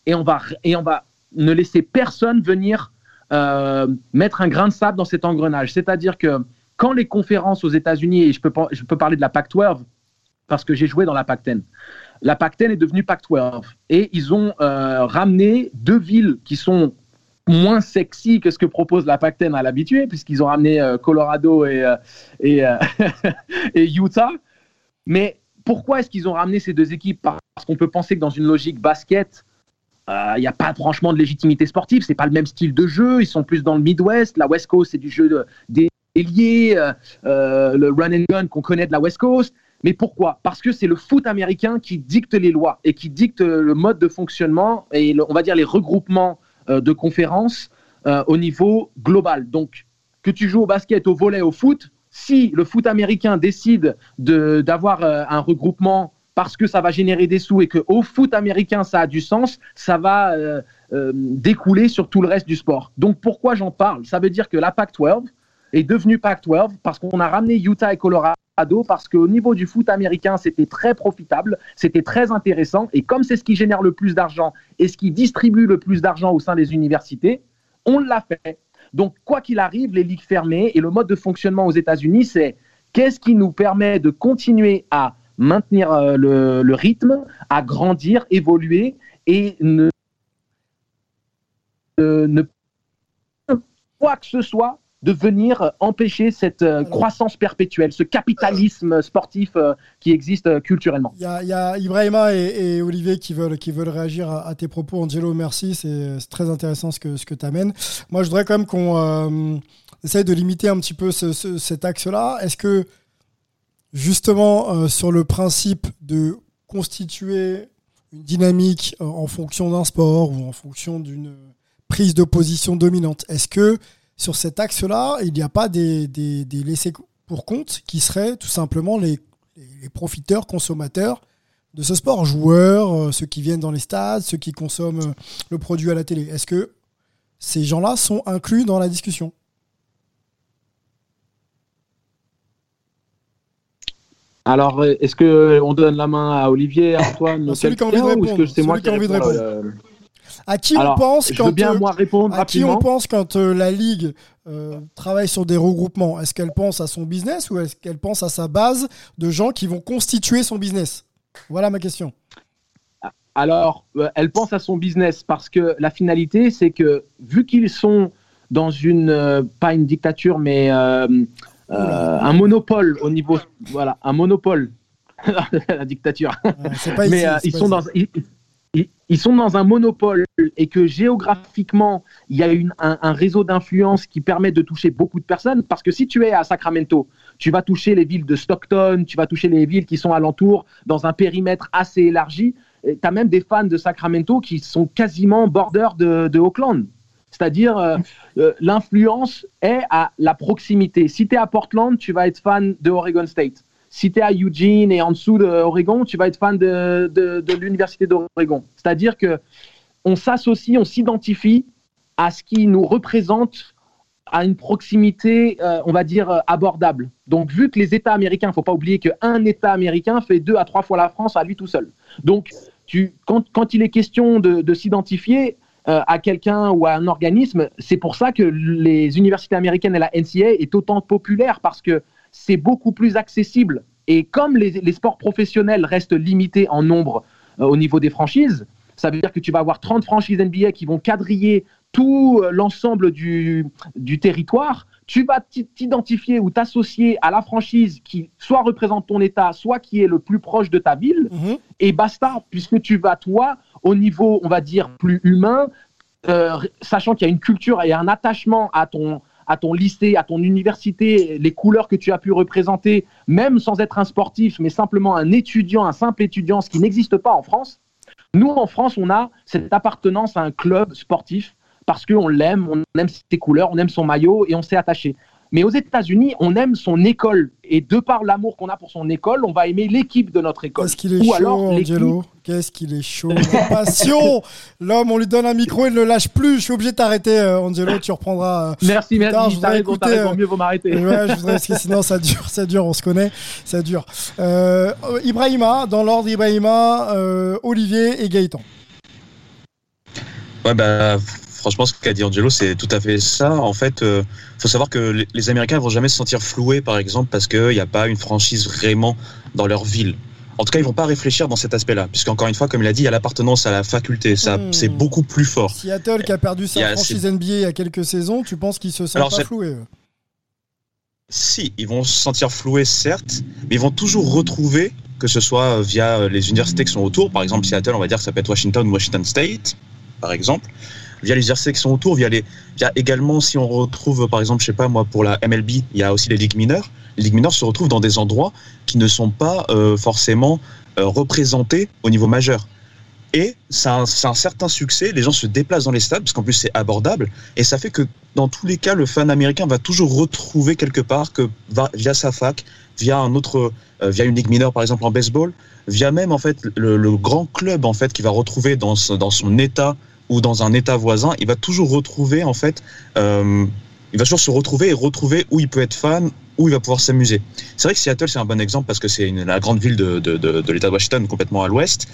et on va, et on va ne laisser personne venir euh, mettre un grain de sable dans cet engrenage. C'est-à-dire que quand les conférences aux États-Unis, et je peux, je peux parler de la PAC-12, parce que j'ai joué dans la PAC-10, la PAC-10 est devenue PAC-12, et ils ont euh, ramené deux villes qui sont moins sexy que ce que propose la Pac-10 à l'habitué, puisqu'ils ont ramené euh, Colorado et, euh, euh, et Utah. Mais pourquoi est-ce qu'ils ont ramené ces deux équipes? Parce qu'on peut penser que dans une logique basket, il n'y a pas franchement de légitimité sportive, c'est pas le même style de jeu, ils sont plus dans le Midwest, la West Coast c'est du jeu de- d'ailier, euh, euh, le run and gun qu'on connaît de la West Coast. Mais pourquoi? Parce que c'est le foot américain qui dicte les lois et qui dicte le mode de fonctionnement et on va dire les regroupements de conférences euh, au niveau global. Donc, que tu joues au basket, au volet, au foot, si le foot américain décide de- d'avoir euh, un regroupement parce que ça va générer des sous et que au foot américain ça a du sens, ça va euh, euh, découler sur tout le reste du sport. Donc pourquoi j'en parle? Ça veut dire que la Pac-12 est devenue Pac-12 parce qu'on a ramené Utah et Colorado parce qu'au niveau du foot américain c'était très profitable, c'était très intéressant et comme c'est ce qui génère le plus d'argent et ce qui distribue le plus d'argent au sein des universités, on l'a fait. Donc, quoi qu'il arrive, les ligues fermées et le mode de fonctionnement aux États-Unis, c'est qu'est-ce qui nous permet de continuer à maintenir euh, le, le rythme, à grandir, évoluer et ne, euh, ne quoi que ce soit de venir empêcher cette euh, croissance perpétuelle, ce capitalisme sportif euh, qui existe euh, culturellement. Il y a, il y a Ibrahima et, et Olivier qui veulent, qui veulent réagir à, à tes propos. Angelo, merci. C'est très intéressant ce que, ce que tu amènes. Moi, je voudrais quand même qu'on euh, essaye de limiter un petit peu ce- ce- cet axe-là. Est-ce que, justement, euh, sur le principe de constituer une dynamique euh, en fonction d'un sport ou en fonction d'une prise de position dominante, est-ce que sur cet axe-là, il n'y a pas des, des, des laissés pour compte qui seraient tout simplement les, profiteurs, consommateurs de ce sport, joueurs, euh, ceux qui viennent dans les stades, ceux qui consomment euh, le produit à la télé. Est-ce que ces gens-là sont inclus dans la discussion? Alors, est-ce que on donne la main à Olivier, à Antoine, celui qui a envie de quelqu'un, ou est-ce répondre, que c'est moi celui qui a envie de réponds, répondre. À qui Alors, on pense quand bien, euh, moi, répondre à qui on pense quand euh, la ligue euh, travaille sur des regroupements? Est-ce qu'elle pense à son business ou est-ce qu'elle pense à sa base de gens qui vont constituer son business? Voilà ma question. Alors, euh, elle pense à son business parce que la finalité, c'est que vu qu'ils sont dans une, euh, pas une dictature, mais un monopole au niveau, voilà, un monopole, la dictature. c'est pas mais ici, euh, c'est ils pas sont ici. dans, ils, ils- sont dans un monopole et que géographiquement, il y a un, réseau d'influence qui permet de toucher beaucoup de personnes. Parce que si tu es à Sacramento, tu vas toucher les villes de Stockton, tu vas toucher les villes qui sont alentours dans un périmètre assez élargi. Tu as même des fans de Sacramento qui sont quasiment border de, Oakland. C'est-à-dire, euh, euh, l'influence est à la proximité. Si tu es à Portland, tu vas être fan de Oregon State. Si tu es à Eugene et en dessous de Oregon, tu vas être fan de, de, de l'Université d'Oregon. C'est-à-dire que on s'associe, on s'identifie à ce qui nous représente à une proximité, euh, on va dire, euh, abordable. Donc, vu que les États américains, il ne faut pas oublier qu'un État américain fait deux à trois fois la France à lui tout seul. Donc, quand, quand il est question de, de s'identifier, euh, à quelqu'un ou à un organisme. C'est pour ça que les universités américaines et la NCA est autant populaire parce que c'est beaucoup plus accessible. Et comme les, les sports professionnels restent limités en nombre euh, au niveau des franchises, ça veut dire que tu vas avoir 30 franchises NBA qui vont quadriller tout euh, l'ensemble du, du territoire. Tu vas t'i- t'identifier ou t'associer à la franchise qui soit représente ton État, soit qui est le plus proche de ta ville. Mhm. Et basta, puisque tu vas, toi, au niveau, on va dire, plus humain, euh, sachant qu'il y a une culture et un attachement à ton, à ton lycée, à ton université, les couleurs que tu as pu représenter, même sans être un sportif, mais simplement un étudiant, un simple étudiant, ce qui n'existe pas en France. Nous, en France, on a cette appartenance à un club sportif parce qu'on l'aime, on aime ses couleurs, on aime son maillot et on s'est attaché. Mais aux États-Unis, on aime son école. Et de par l'amour qu'on a pour son école, on va aimer l'équipe de notre école. Qu'est-ce qu'il est Ou chaud, alors Angelo. Qu'est-ce qu'il est chaud. La passion. L'homme, on lui donne un micro, il ne le lâche plus. Je suis obligé de t'arrêter, euh, Angelo. Tu reprendras. euh, Merci, plus tard. merci. Je T'as voudrais raison, écouter, raison. euh, Mieux vaut m'arrêter. Ouais, je voudrais, parce que sinon ça dure, ça dure, on se connaît, ça dure. Euh, Ibrahima, dans l'ordre Ibrahima, euh, Olivier et Gaëtan. Ouais, bah, franchement, ce qu'a dit Angelo, c'est tout à fait ça. En fait, euh, faut savoir que les, les Américains vont jamais se sentir floués, par exemple, parce qu'il n'y a pas une franchise vraiment dans leur ville. En tout cas, ils vont pas réfléchir dans cet aspect-là, puisqu'encore une fois, comme il a dit, il y a l'appartenance à la faculté. Ça, Hmm. c'est beaucoup plus fort. Seattle qui a perdu Il sa a- franchise NBA il y a quelques saisons, tu penses qu'ils se sentent Alors, pas c'est- floués eux? Si, ils vont se sentir floués, certes, mais ils vont toujours retrouver, que ce soit via euh, les universités qui sont autour, par exemple Seattle, on va dire que ça peut être Washington ou Washington State, par exemple, via les universités qui sont autour, via les, via également si on retrouve, par exemple, je sais pas moi, pour la MLB, il y a aussi les ligues mineures. Les ligues mineures se retrouvent dans des endroits qui ne sont pas euh, forcément euh, représentés au niveau majeur. Et c'est un, un certain succès, les gens se déplacent dans les stades, parce qu'en plus c'est abordable, et ça fait que dans tous les cas, le fan américain va toujours retrouver quelque part que via sa fac, via un autre, euh, via une ligue mineure par exemple en baseball, via même en fait le, grand club en fait qui va retrouver dans, dans son état ou dans un état voisin, il va toujours retrouver en fait, euh, il va toujours se retrouver et retrouver où il peut être fan, où il va pouvoir s'amuser. C'est vrai que Seattle c'est un bon exemple parce que c'est la grande ville de, de, de, de l'État de Washington complètement à l'ouest.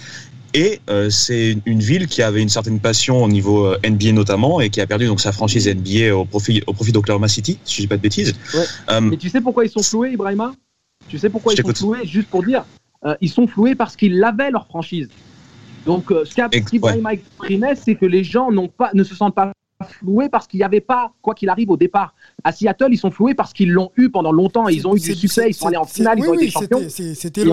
Et euh, c'est une ville qui avait une certaine passion au niveau euh, NBA notamment et qui a perdu donc sa franchise NBA au profit au profit d'Oklahoma City, si je dis pas de bêtises. Ouais. Euh, Mais tu sais pourquoi ils sont floués, Ibrahima? Tu sais pourquoi ils sont floués? Juste pour dire, euh, ils sont floués parce qu'ils avaient leur franchise. Donc, euh, ce qu'a- ce qu'Ibrahima exprimait, c'est que les gens pas, ne se sentent pas floués parce qu'il n'y avait pas, quoi qu'il arrive au départ. À Seattle, ils sont floués parce qu'ils l'ont eu pendant longtemps. Ils ont eu du succès, ils sont allés en finale, oui, ils ont oui, été champions. c'était-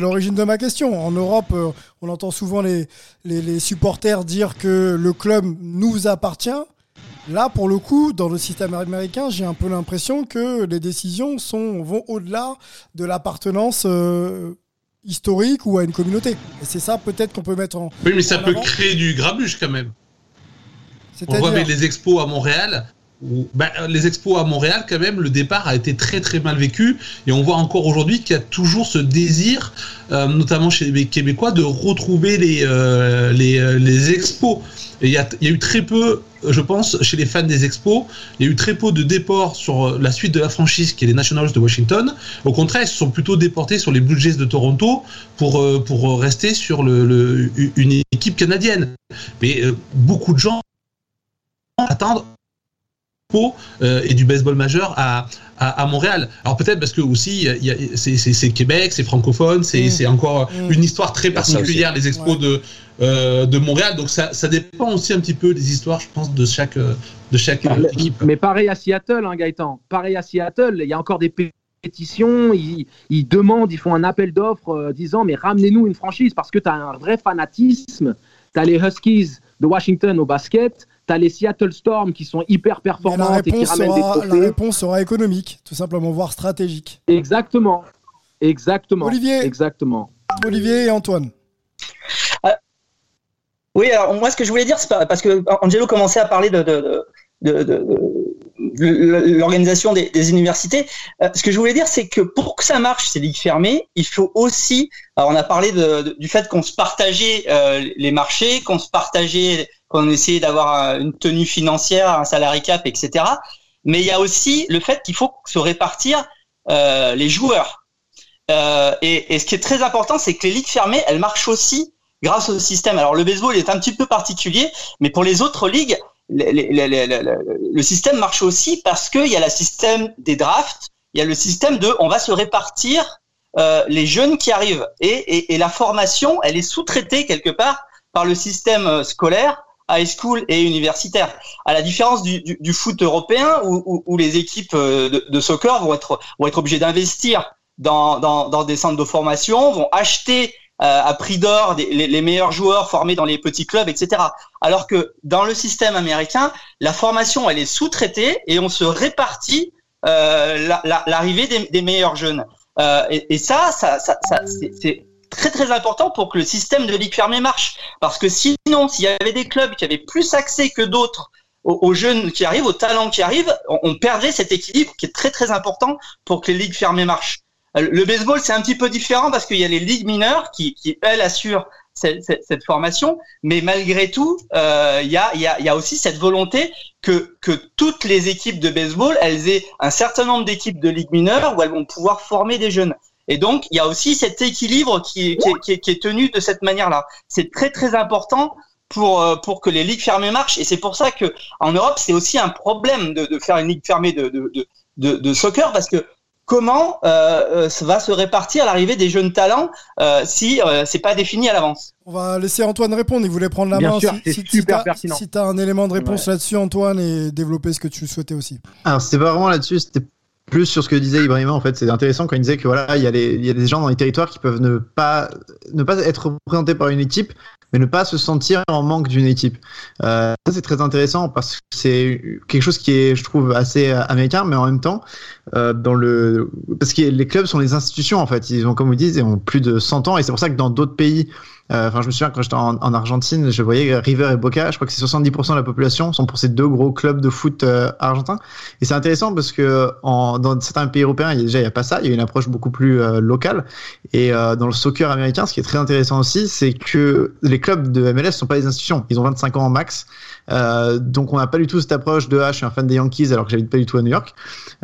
l'origine de, ma question. En Europe, euh, on entend souvent les, les, les supporters dire que le club nous appartient. Là, pour le coup, dans le système américain, j'ai un peu l'impression que les décisions sont, vont au-delà de l'appartenance euh, historique ou à une communauté. Et c'est ça peut-être qu'on peut mettre en. Oui, mais ça peut avant. créer du grabuge quand même. On voit avec les expos à Montréal. où- bah, les expos à Montréal, quand même, le départ a été très très mal vécu. Et on voit encore aujourd'hui qu'il y a toujours ce désir, euh, notamment chez les Québécois, de retrouver les, euh, les, euh, les expos. Et il y a, il y a eu très peu, je pense, chez les fans des expos, il y a eu très peu de déports sur euh, la suite de la franchise qui est les Nationals de Washington. Au contraire, ils se sont plutôt déportés sur les Blue Jays de Toronto pour, euh, pour rester sur le, le- une équipe canadienne. Mais euh, beaucoup de gens attendent euh, et du baseball majeur à, à, à Montréal. Alors peut-être parce que aussi c'est- Québec, c'est francophone, c'est Mm. encore Mm. une histoire très particulière les expos de euh, de Montréal. Donc ça, ça dépend aussi un petit peu des histoires, je pense, de chaque euh, de chaque Mais- équipe. Mais pareil à Seattle, hein, Gaëtan. Pareil à Seattle, il y a encore des pétitions, ils, ils demandent, ils font un appel d'offres euh, disant mais ramenez-nous une franchise parce que tu as un vrai fanatisme. Tu as les Huskies de Washington au basket, tu as les Seattle Storm qui sont hyper performantes et qui ramènent des la réponse sera économique, tout simplement, voire stratégique. Exactement. Exactement. Olivier. Exactement. Olivier et Antoine. Oui, alors moi, ce que je voulais dire, c'est parce que Angelo commençait à parler de, de, de, de- l'organisation des, des universités. Euh, ce que je voulais dire, c'est que pour que ça marche, ces ligues fermées, il faut aussi. Alors, on a parlé du fait qu'on se partageait euh, les marchés, qu'on se partageait, qu'on essayait d'avoir une tenue financière, un salary cap, etc. Mais il y a aussi le fait qu'il faut se répartir euh, les joueurs. Euh, et, et ce qui est très important, c'est que les ligues fermées, elles marchent aussi grâce au système. Alors le baseball est un petit peu particulier, mais pour les autres ligues, le système marche aussi parce qu'il y a le système des drafts, il y a le système de on va se répartir euh, les jeunes qui arrivent. Et, et, et la formation, elle est sous-traitée quelque part par le système euh, scolaire, high school et universitaire. À la différence du, du, du foot européen où, où, où les équipes euh, de, de soccer vont être, vont être obligées d'investir dans, dans, dans des centres de formation, vont acheter à prix d'or les, les meilleurs joueurs formés dans les petits clubs, etc. Alors que dans le système américain, la formation, elle est sous-traitée et on se répartit euh, la- la- l'arrivée des, des meilleurs jeunes. Euh, et, et ça, ça, ça, ça c'est- c'est très très important pour que le système de ligue fermée marche. Parce que sinon, s'il y avait des clubs qui avaient plus accès que d'autres aux, aux jeunes qui arrivent, aux talents qui arrivent, on, on perdrait cet équilibre qui est très très important pour que les ligues fermées marchent. Euh, Le baseball, c'est un petit peu différent parce qu'il y a les ligues mineures qui, qui elles, assurent cette, cette- formation, mais malgré tout, euh, il y, a, y, a, y a aussi cette volonté que, que toutes les équipes de baseball, elles aient un certain nombre d'équipes de ligues mineures où elles vont pouvoir former des jeunes. Et donc, il y a aussi cet équilibre qui, qui, qui est- tenu de cette manière-là. C'est très très important pour euh, pour que les ligues fermées marchent. Et c'est pour ça que en Europe, c'est aussi un problème de, de faire une ligue fermée de, de, de, de soccer parce que comment euh, euh, ça va se répartir l'arrivée des jeunes talents euh, si euh, c'est pas défini à l'avance? On va laisser Antoine répondre. Il voulait prendre la Bien main. sûr, si, si- super si t'as- pertinent. Si tu as un élément de réponse Ouais. là-dessus, Antoine, et développer ce que tu souhaitais aussi. Alors, c'était pas vraiment là-dessus, c'était plus sur ce que disait Ibrahima. En fait, c'est intéressant quand il disait que voilà, il y, a les- il y a des gens dans les territoires qui peuvent ne pas, ne pas être représentés par une équipe, mais ne pas se sentir en manque d'une équipe. Euh, ça, c'est très intéressant parce que c'est quelque chose qui est, je trouve, assez euh, américain, mais en même temps, euh, dans le, parce que les clubs sont des institutions en fait. Ils ont, comme vous dites, ils ont plus de 100 ans, et c'est pour ça que dans d'autres pays, Enfin, je me souviens quand j'étais en, en Argentine, je voyais River et Boca. Je crois que c'est 70% de la population sont pour ces deux gros clubs de foot euh, argentins. Et c'est intéressant parce que en, dans certains pays européens, il y a déjà il y a pas ça. Il y a une approche beaucoup plus euh, locale. Et euh, dans le soccer américain, ce qui est très intéressant aussi, c'est que les clubs de MLS sont pas des institutions. Ils ont 25 ans en max. Euh, donc on n'a pas du tout cette approche de ah je suis un fan des Yankees alors que j'habite pas du tout à New York.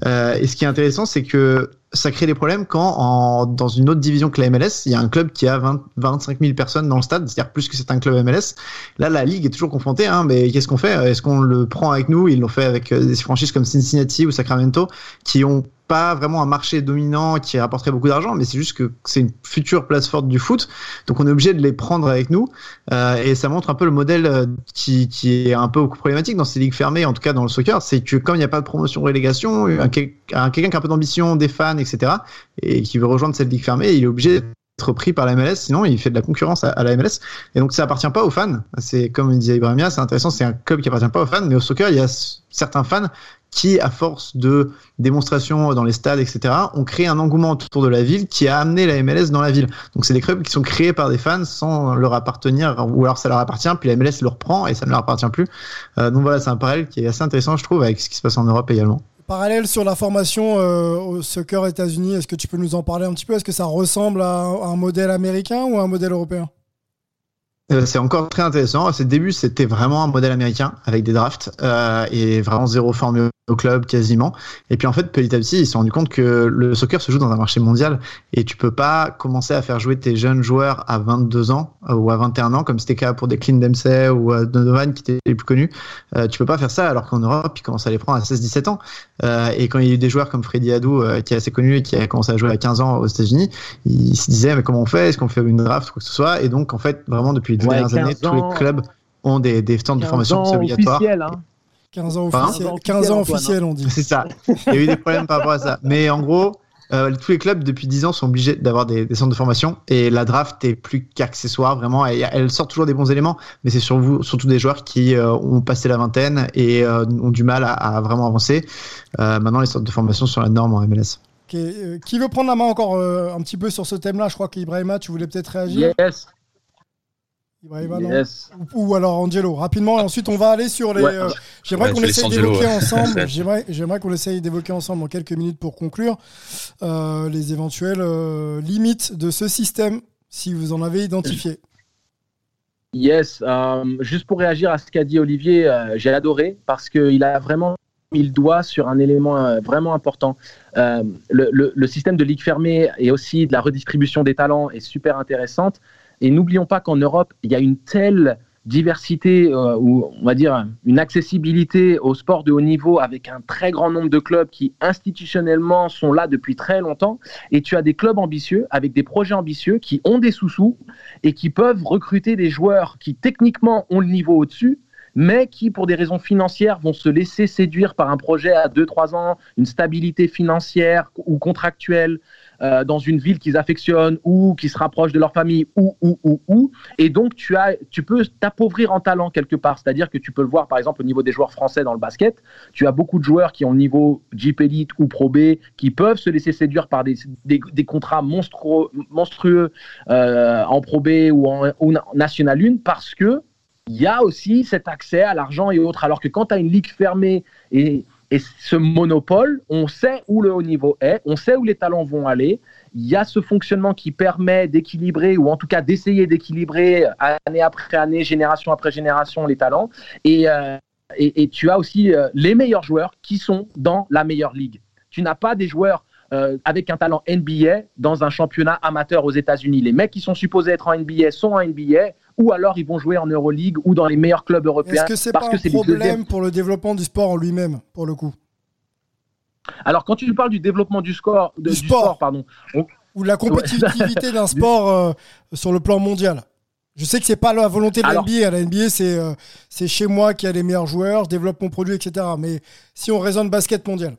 Euh, et ce qui est intéressant, c'est que ça crée des problèmes quand dans une autre division que la MLS, il y a un club qui a 20, 25 000 personnes dans le stade, c'est-à-dire plus que c'est un club MLS. Là, la ligue est toujours confrontée. Hein, mais qu'est-ce qu'on fait? Est-ce qu'on le prend avec nous? Ils l'ont fait avec euh, des franchises comme Cincinnati ou Sacramento, qui ont pas vraiment un marché dominant qui rapporterait beaucoup d'argent, mais c'est juste que c'est une future place forte du foot. Donc on est obligé de les prendre avec nous. Euh, et ça montre un peu le modèle euh, qui, est un peu problématique dans ces ligues fermées, en tout cas dans le soccer, c'est que comme il n'y a pas de promotion-relégation, un, quel- un- quelqu'un qui a un peu d'ambition, des fans, etc., et qui veut rejoindre cette ligue fermée, il est obligé d'être pris par la MLS, sinon il fait de la concurrence à, à la MLS. Et donc ça appartient pas aux fans. C'est comme disait Ibrahimia, c'est intéressant, c'est un club qui appartient pas aux fans, mais au soccer, il y a certains fans qui, à force de démonstrations dans les stades, etc., ont créé un engouement autour de la ville qui a amené la MLS dans la ville. Donc c'est des clubs qui sont créés par des fans sans leur appartenir, ou alors ça leur appartient, puis la MLS le reprend et ça ne leur appartient plus. Euh, donc voilà, c'est un parallèle qui est assez intéressant, je trouve, avec ce qui se passe en Europe également. Parallèle sur la formation euh, au soccer États-Unis, est-ce que tu peux nous en parler un petit peu? Est-ce que ça ressemble à un, modèle américain ou à un modèle européen? C'est encore très intéressant. À ses débuts, c'était vraiment un modèle américain avec des drafts euh, et vraiment zéro formé au club quasiment. Et puis en fait, petit à petit, ils se sont rendus compte que le soccer se joue dans un marché mondial et tu peux pas commencer à faire jouer tes jeunes joueurs à 22 ans euh, ou à 21 ans, comme c'était le cas pour des Clint Dempsey ou euh, Donovan qui étaient les plus connus. Euh, tu peux pas faire ça alors qu'en Europe, ils commencent à les prendre à 16-17 ans. Euh, et quand il y a eu des joueurs comme Freddy Adu, euh, qui est assez connu et qui a commencé à jouer à 15 ans aux États-Unis, ils se disaient mais comment on fait? Est-ce qu'on fait une draft ou quoi que ce soit? Et donc en fait, vraiment depuis les deux Ouais, dernières années, 15 tous les clubs ont des, des stands de 15 formation, c'est ans obligatoire. officiel, hein. 15 ans officiels, 15 ans officiels, on dit. C'est ça. Il y a eu des problèmes par rapport à ça. Mais en gros, euh, tous les clubs depuis 10 ans sont obligés d'avoir des, des centres de formation et la draft est plus qu'accessoire vraiment. Elle, elle sort toujours des bons éléments, mais c'est sur vous, surtout des joueurs qui euh, ont passé la vingtaine et euh, ont du mal à, à vraiment avancer. Euh, maintenant, les centres de formation sont la norme en MLS. Euh, qui veut prendre la main encore euh, un petit peu sur ce thème-là? Je crois qu'Ibrahima, tu voulais peut-être réagir Yes. Ibrahima, non Yes. ou, ou alors Angelo, rapidement, et ensuite on va aller sur les. Ouais. euh, J'aimerais Ouais, qu'on essaye d'évoquer ouais. ensemble. J'aimerais, j'aimerais qu'on essaye d'évoquer ensemble en quelques minutes pour conclure euh, les éventuelles euh, limites de ce système, si vous en avez identifié. Yes, euh, juste pour réagir à ce qu'a dit Olivier, euh, j'ai adoré parce qu'il a vraiment mis le doigt sur un élément euh, vraiment important. Euh, le, le- le système de ligue fermée et aussi de la redistribution des talents est super intéressante. Et n'oublions pas qu'en Europe, il y a une telle diversité euh, ou on va dire une accessibilité au sport de haut niveau avec un très grand nombre de clubs qui institutionnellement sont là depuis très longtemps. Et tu as des clubs ambitieux avec des projets ambitieux qui ont des sous-sous et qui peuvent recruter des joueurs qui techniquement ont le niveau au-dessus mais qui, pour des raisons financières, vont se laisser séduire par un projet à 2-3 ans, une stabilité financière ou contractuelle euh, dans une ville qu'ils affectionnent ou qui se rapprochent de leur famille ou, ou, ou, ou. Et donc, tu, as, tu peux t'appauvrir en talent quelque part. C'est-à-dire que tu peux le voir, par exemple, au niveau des joueurs français dans le basket. Tu as beaucoup de joueurs qui ont le niveau Jeep Elite ou Pro B qui peuvent se laisser séduire par des, des, contrats monstrueux, monstrueux euh, en Pro B ou en, ou National 1 parce que il y a aussi cet accès à l'argent et autres. Alors que quand tu as une ligue fermée et, et, ce monopole, on sait où le haut niveau est, on sait où les talents vont aller. Il y a ce fonctionnement qui permet d'équilibrer, ou en tout cas d'essayer d'équilibrer année après année, génération après génération, les talents. Et, euh, tu as aussi euh, les meilleurs joueurs qui sont dans la meilleure ligue. Tu n'as pas des joueurs euh, avec un talent NBA dans un championnat amateur aux États-Unis. Les mecs qui sont supposés être en NBA sont en NBA ou alors ils vont jouer en Euroleague ou dans les meilleurs clubs européens. Est-ce que c'est pas un problème deuxièmes. pour le développement du sport en lui-même, pour le coup? Alors quand tu parles du développement du score, de- Du du sport. sport, pardon, on- Ou de la compétitivité d'un sport euh, sur le plan mondial? Je sais que c'est pas la volonté de la NBA. La NBA, c'est euh, c'est chez moi qui a les meilleurs joueurs, je développe mon produit, etc. Mais si on raisonne basket mondial,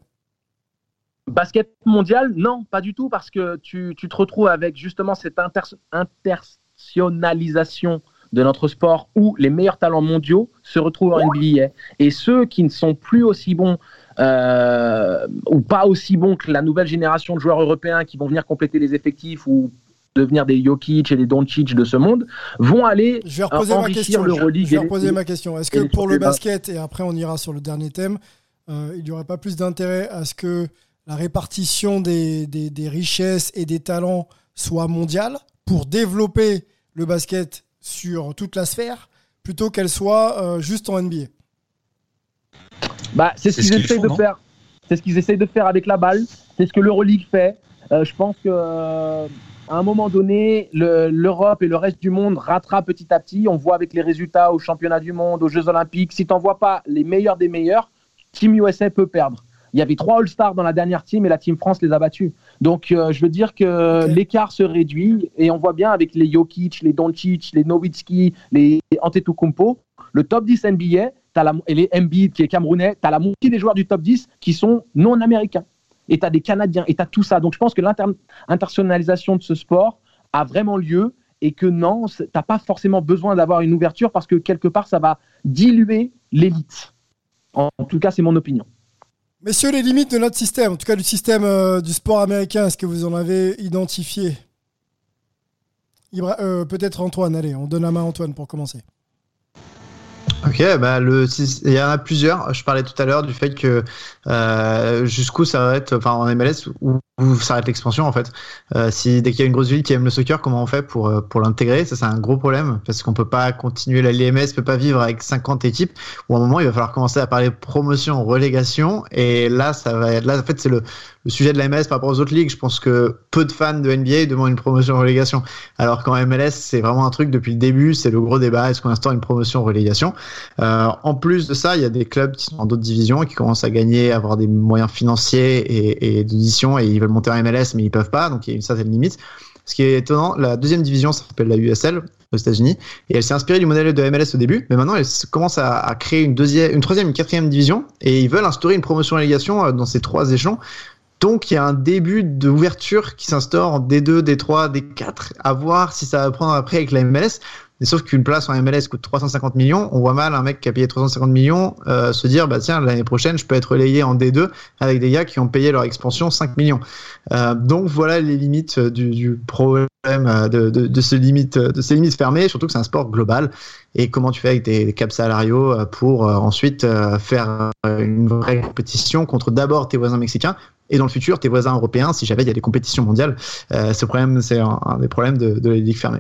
Basket mondial, non, pas du tout, parce que tu, tu te retrouves avec justement cette inter- internationalisation de notre sport où les meilleurs talents mondiaux se retrouvent en NBA. Et ceux qui ne sont plus aussi bons euh, ou pas aussi bons que la nouvelle génération de joueurs européens qui vont venir compléter les effectifs ou devenir des Jokic et des Doncic de ce monde vont aller je vais euh, reposer ma enrichir question. Je vais reposer ma question. Est-ce que pour le basket, et après on ira sur le dernier thème, euh, il n'y aurait pas plus d'intérêt à ce que la répartition des, des- des richesses et des talents soit mondiale pour développer le basket sur toute la sphère plutôt qu'elle soit euh, juste en NBA Bah, c'est ce qu'ils essayent de faire. C'est ce qu'ils essayent de faire avec la balle. C'est ce que l'Euroleague fait. Euh, je pense que euh, à un moment donné, le- l'Europe et le reste du monde rattrapent petit à petit. On voit avec les résultats aux championnats du monde, aux Jeux Olympiques. Si tu n'envoies pas les meilleurs des meilleurs, Team USA peut perdre. Il y avait trois All-Stars dans la dernière team et la Team France les a battus. Donc, euh, je veux dire que l'écart se réduit et on voit bien avec les Jokic, les Doncic, les Nowitzki, les Antetokounmpo, le top 10 NBA, t'as la, et les Embiid qui est camerounais, tu as la moitié des joueurs du top 10 qui sont non américains. Et tu as des Canadiens, et tu as tout ça. Donc je pense que l'internationalisation de ce sport a vraiment lieu et que non, tu n'as pas forcément besoin d'avoir une ouverture parce que quelque part, ça va diluer l'élite. En tout cas, c'est mon opinion. Messieurs, les limites de notre système, en tout cas du système euh, du sport américain, est-ce que vous en avez identifié? Euh, Peut-être Antoine, allez, on donne la main à Antoine pour commencer. Ok, bah le, il y en a plusieurs. Je parlais tout à l'heure du fait que euh, jusqu'où ça va être, enfin en MLS, où, où s'arrête l'expansion en fait. Euh, si dès qu'il y a une grosse ville qui aime le soccer, comment on fait pour euh, pour l'intégrer? Ça c'est un gros problème parce qu'on peut pas continuer la LMS, peut pas vivre avec 50 équipes. Ou à un moment il va falloir commencer à parler promotion, relégation, et là ça va être là en fait c'est le sujet de la MLS par rapport aux autres ligues. Je pense que peu de fans de NBA demandent une promotion relégation, alors qu'en MLS c'est vraiment un truc depuis le début, c'est le gros débat. Est-ce qu'on instaure une promotion relégation? Euh, en plus de ça, il y a des clubs qui sont dans d'autres divisions qui commencent à gagner, à avoir des moyens financiers et, d'édition et veulent monter en MLS mais ils peuvent pas, donc il y a une certaine limite. Ce qui est étonnant, la deuxième division s'appelle la USL aux États-Unis et elle s'est inspirée du modèle de MLS au début, mais maintenant elle commence à, créer une deuxième, une troisième, une quatrième division et ils veulent instaurer une promotion relégation euh, dans ces trois échelons. Donc il y a un début d'ouverture qui s'instaure en D2, D3, D4, à voir si ça va prendre après avec la MLS. Sauf qu'une place en MLS coûte 350 millions, on voit mal un mec qui a payé 350 millions euh, se dire bah tiens l'année prochaine je peux être relayé en D2 avec des gars qui ont payé leur expansion 5 millions. Euh, donc voilà les limites euh, du, problème de, de, de, ces limites, de ces limites fermées, surtout que c'est un sport global. Et comment tu fais avec des caps salariaux pour ensuite faire une vraie compétition contre d'abord tes voisins mexicains et dans le futur tes voisins européens si jamais il y a des compétitions mondiales. Ce problème c'est un, des problèmes de la ligue fermée.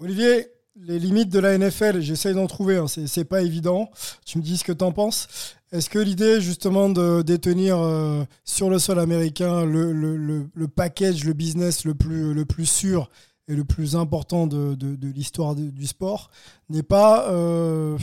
Olivier, les limites de la NFL, j'essaye d'en trouver, hein, c'est pas évident. Tu me dis ce que tu en penses. Est-ce que l'idée justement de détenir euh, sur le sol américain le, le, le, le, package, le business le plus, le plus sûr et le plus important de, de- de l'histoire du sport, n'est pas euh,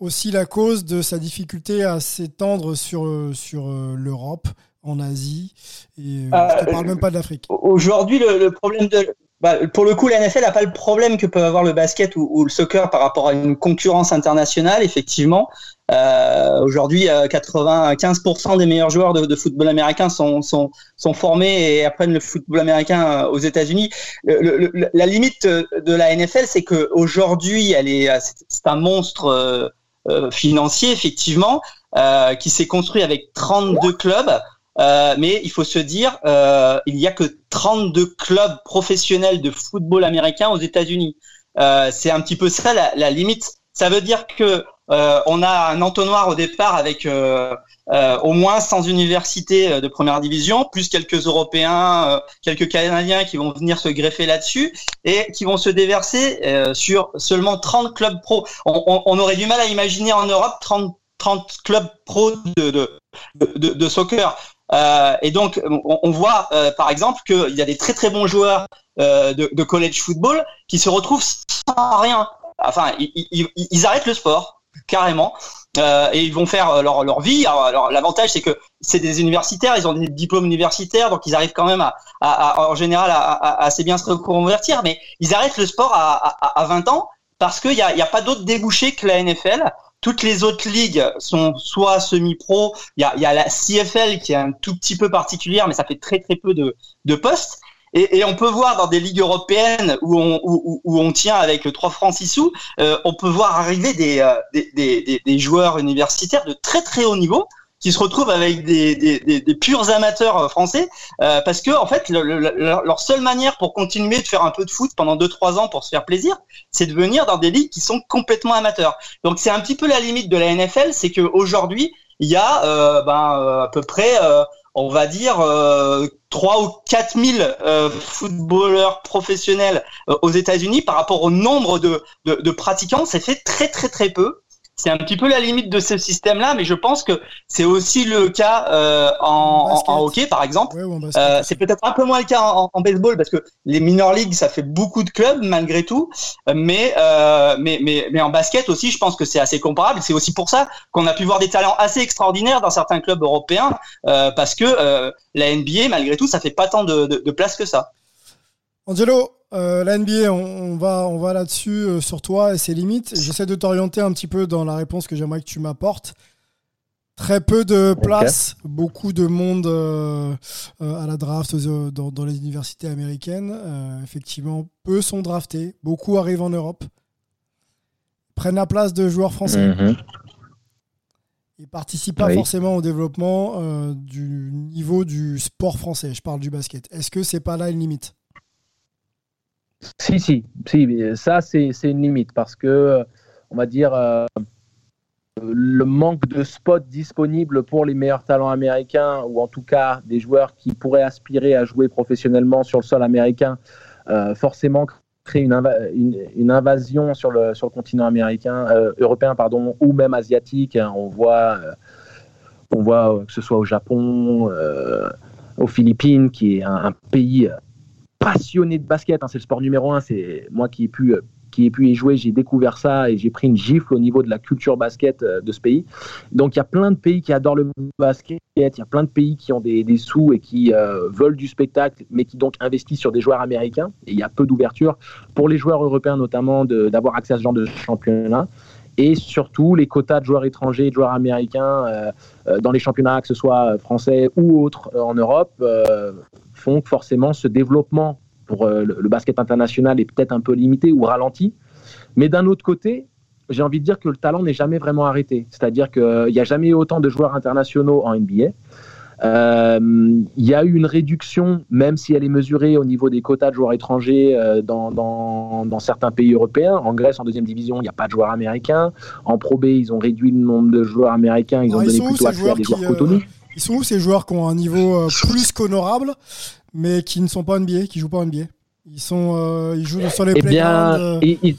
aussi la cause de sa difficulté à s'étendre sur, sur euh, l'Europe, en Asie, et euh, je ne Euh, parle même pas de l'Afrique. Aujourd'hui, le problème de. Bah, pour le coup, la NFL n'a pas le problème que peut avoir le basket ou, le soccer par rapport à une concurrence internationale, effectivement. Euh, Aujourd'hui, euh, 95% des meilleurs joueurs de, football américain sont, formés et apprennent le football américain euh, aux États-Unis. La limite euh, de la NFL, c'est que aujourd'hui, elle est, euh, c'est un monstre euh, euh, financier, effectivement, euh, qui s'est construit avec 32 clubs. Euh, mais il faut se dire, euh, il y a que 32 clubs professionnels de football américain aux États-Unis. Euh, c'est un petit peu ça la, la limite. Ça veut dire que euh, on a un entonnoir au départ avec euh, au moins 100 universités de première division, plus quelques Européens, quelques Canadiens qui vont venir se greffer là-dessus et qui vont se déverser sur seulement 30 clubs pro. On, on- on aurait du mal à imaginer en Europe 30, 30 clubs pro de, de, de soccer. Euh, et donc, on, on voit euh, par exemple qu'il y a des très très bons joueurs euh, de, de college football qui se retrouvent sans rien. Enfin, ils, ils- ils- arrêtent le sport carrément euh, et ils vont faire leur, leur vie. Alors, l'avantage c'est que c'est des universitaires, ils ont des diplômes universitaires, donc ils arrivent quand même à, à- à- en général à, à- assez bien se reconvertir. Mais ils arrêtent le sport à, à, à 20 ans parce qu'il n'y y a pas d'autre débouché que la NFL. Toutes les autres ligues sont soit semi-pro. Il y a, il y a la CFL qui est un tout petit peu particulière, mais ça fait très très peu de, postes. Et, on peut voir dans des ligues européennes où on, tient avec 3 francs 6 sous, euh, on peut voir arriver euh, des joueurs universitaires de très très haut niveau qui se retrouvent avec des, des, des, des purs amateurs euh, français euh, parce que en fait le- le- le- leur seule manière pour continuer de faire un peu de foot pendant 2-3 ans pour se faire plaisir c'est de venir dans des ligues qui sont complètement amateurs donc c'est un petit peu la limite de la NFL c'est que aujourd'hui il y a euh, ben, euh, à peu près euh, on va dire euh, 3 ou 4 000 euh, footballeurs professionnels euh, aux États-Unis par rapport au nombre de, de, de pratiquants, c'est fait très très très peu. C'est un petit peu la limite de ce système-là, mais je pense que c'est aussi le cas euh, en, en- en hockey, par exemple. Euh, c'est peut-être un peu moins le cas en, en baseball parce que les minor leagues, ça fait beaucoup de clubs malgré tout, mais euh, mais mais mais en basket aussi, je pense que c'est assez comparable. C'est aussi pour ça qu'on a pu voir des talents assez extraordinaires dans certains clubs européens parce que la NBA, malgré tout, ça fait pas tant de, de, de place que ça. Angelo, euh, la NBA, on, on va, on va là-dessus euh, sur toi et ses limites. J'essaie de t'orienter un petit peu dans la réponse que j'aimerais que tu m'apportes. Très peu de place, beaucoup de monde euh, à la draft dans, dans les universités américaines. Effectivement, peu sont draftés, beaucoup arrivent en Europe, prennent la place de joueurs français. Mhm. Ils participent pas Oui. forcément au développement du niveau du sport français. Je parle du basket. Est-ce que c'est pas là une limite? Si, si, si, ça c'est une limite parce que, euh, on va dire, euh, le manque de spots disponibles pour les meilleurs talents américains ou en tout cas des joueurs qui pourraient aspirer à jouer professionnellement sur le sol américain, euh, forcément crée une, une, invasion sur le, sur le continent américain, européen pardon, ou même asiatique. hein. On voit, on voit que ce soit au Japon, aux Philippines, qui est un, pays passionné de basket. hein, c'est le sport numéro un. C'est moi qui ai pu, euh, qui ai pu y jouer. J'ai découvert ça et j'ai pris une gifle au niveau de la culture basket euh, de ce pays. Donc il y a plein de pays qui adorent le basket. Il y a plein de pays qui ont des, sous et qui euh, veulent du spectacle, mais qui donc investissent sur des joueurs américains. Et il y a peu d'ouverture pour les joueurs européens notamment d'avoir accès à ce genre de championnat. Et surtout, les quotas de joueurs étrangers de joueurs américains dans les championnats, que ce soit français ou autres en Europe, font que forcément ce développement pour euh, le, basket international est peut-être un peu limité ou ralenti. Mais d'un autre côté, j'ai envie de dire que le talent n'est jamais vraiment arrêté. C'est-à-dire qu'il n'y a jamais eu autant de joueurs internationaux en NBA. Euh, Il y a eu une réduction, même si elle est mesurée au niveau des quotas de joueurs étrangers euh, dans, dans, dans certains pays européens. En Grèce, en deuxième division, il n'y a pas de joueurs américains. En Pro B, ils ont réduit le nombre de joueurs américains. Ils ont ils donné plutôt accès à des joueurs qui, euh. Ils sont où ces joueurs qui ont un niveau euh, plus qu'honorable, mais qui ne sont pas NBA, qui jouent pas NBA Ils sont, euh, ils jouent sur les Eh bien, euh, ils- ils-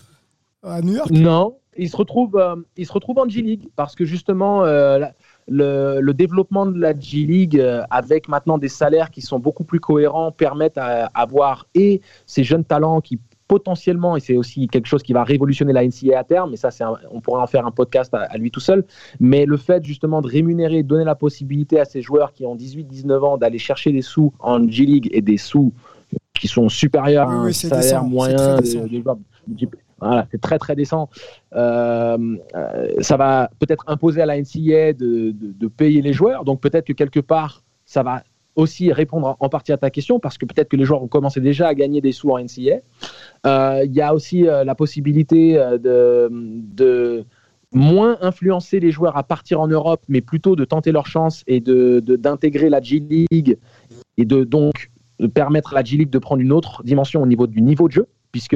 à New York? Non, il se retrouve, euh, il se retrouve en G League parce que justement, la, le, le développement de la G League avec maintenant des salaires qui sont beaucoup plus cohérents permettent à, avoir et ces jeunes talents qui potentiellement, et c'est aussi quelque chose qui va révolutionner la NCAA à terme, mais ça, c'est un- on pourrait en faire un podcast à, à lui tout seul, mais le fait justement de rémunérer, de donner la possibilité à ces joueurs qui ont 18-19 ans d'aller chercher des sous en G League et des sous qui sont supérieurs Oui, à un oui, salaire décent, moyen très de- décent. de joueurs de G- Voilà, c'est très très décent. Euh, euh, ça va peut-être imposer à la NCAA de, de- de payer les joueurs. Donc peut-être que quelque part, ça va aussi répondre en- partie à ta question parce que peut-être que les joueurs ont commencé déjà à gagner des sous en NCAA. Euh, Il y a aussi euh, la possibilité euh, de, moins influencer les joueurs à partir en Europe, mais plutôt de tenter leur chance et de- de- d'intégrer la G League et de donc permettre à la G League de prendre une autre dimension au niveau du niveau de jeu, puisque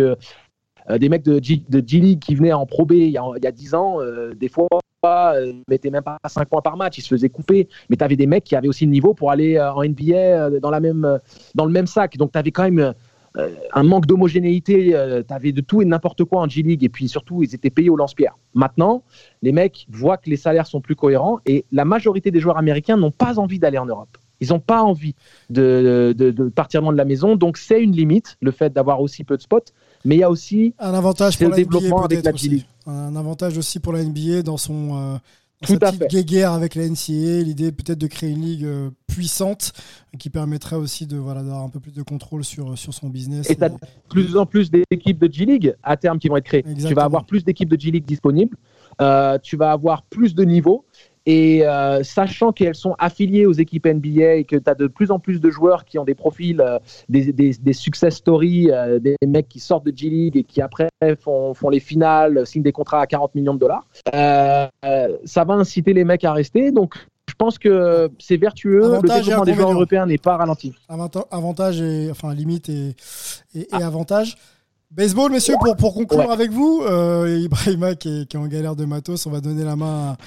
des mecs de G, League qui venaient en Pro B il y a, il y a 10 ans, des fois, euh, mettaient même pas 5 points par match, ils se faisaient couper. Mais tu avais des mecs qui avaient aussi le niveau pour aller euh, en NBA euh, euh, dans le même sac. Donc tu avais quand même euh, un manque d'homogénéité. tu avais de tout et n'importe quoi en G League. Et puis surtout, ils étaient payés au lance-pierre. Maintenant, les mecs voient que les salaires sont plus cohérents et la majorité des joueurs américains n'ont pas envie d'aller en Europe. Ils n'ont pas envie de, de- de partir loin de la maison. Donc c'est une limite, le fait d'avoir aussi peu de spots. Mais il y a aussi Un avantage pour le la développement NBA avec la G aussi. League. Un avantage aussi pour la NBA dans son euh, Tout sa à petite guéguerre avec la NCAA, l'idée peut-être de créer une ligue euh, puissante qui permettrait aussi de voilà d'avoir un peu plus de contrôle sur sur son business. Et tu as de plus en plus d'équipes de G-League à terme qui vont être créées. Tu vas avoir plus d'équipes de G-League disponibles. Euh, tu vas avoir plus de niveaux. Et euh, sachant qu'elles sont affiliées aux équipes NBA et que tu as de plus en plus de joueurs qui ont des profils, euh, des, des, des success stories, euh, des mecs qui sortent de G-League et qui après font, font les finales, signent des contrats à 40 millions de dollars, ça va inciter les mecs à rester. Donc je pense que c'est vertueux. Avantage le développement des joueurs européens n'est pas ralenti. Avanta- avantage et enfin limite et, et, et avantage. Baseball, messieurs, pour, pour conclure Ouais. avec vous, Ibrahima qui est, qui est en galère de matos, on va donner la main. à-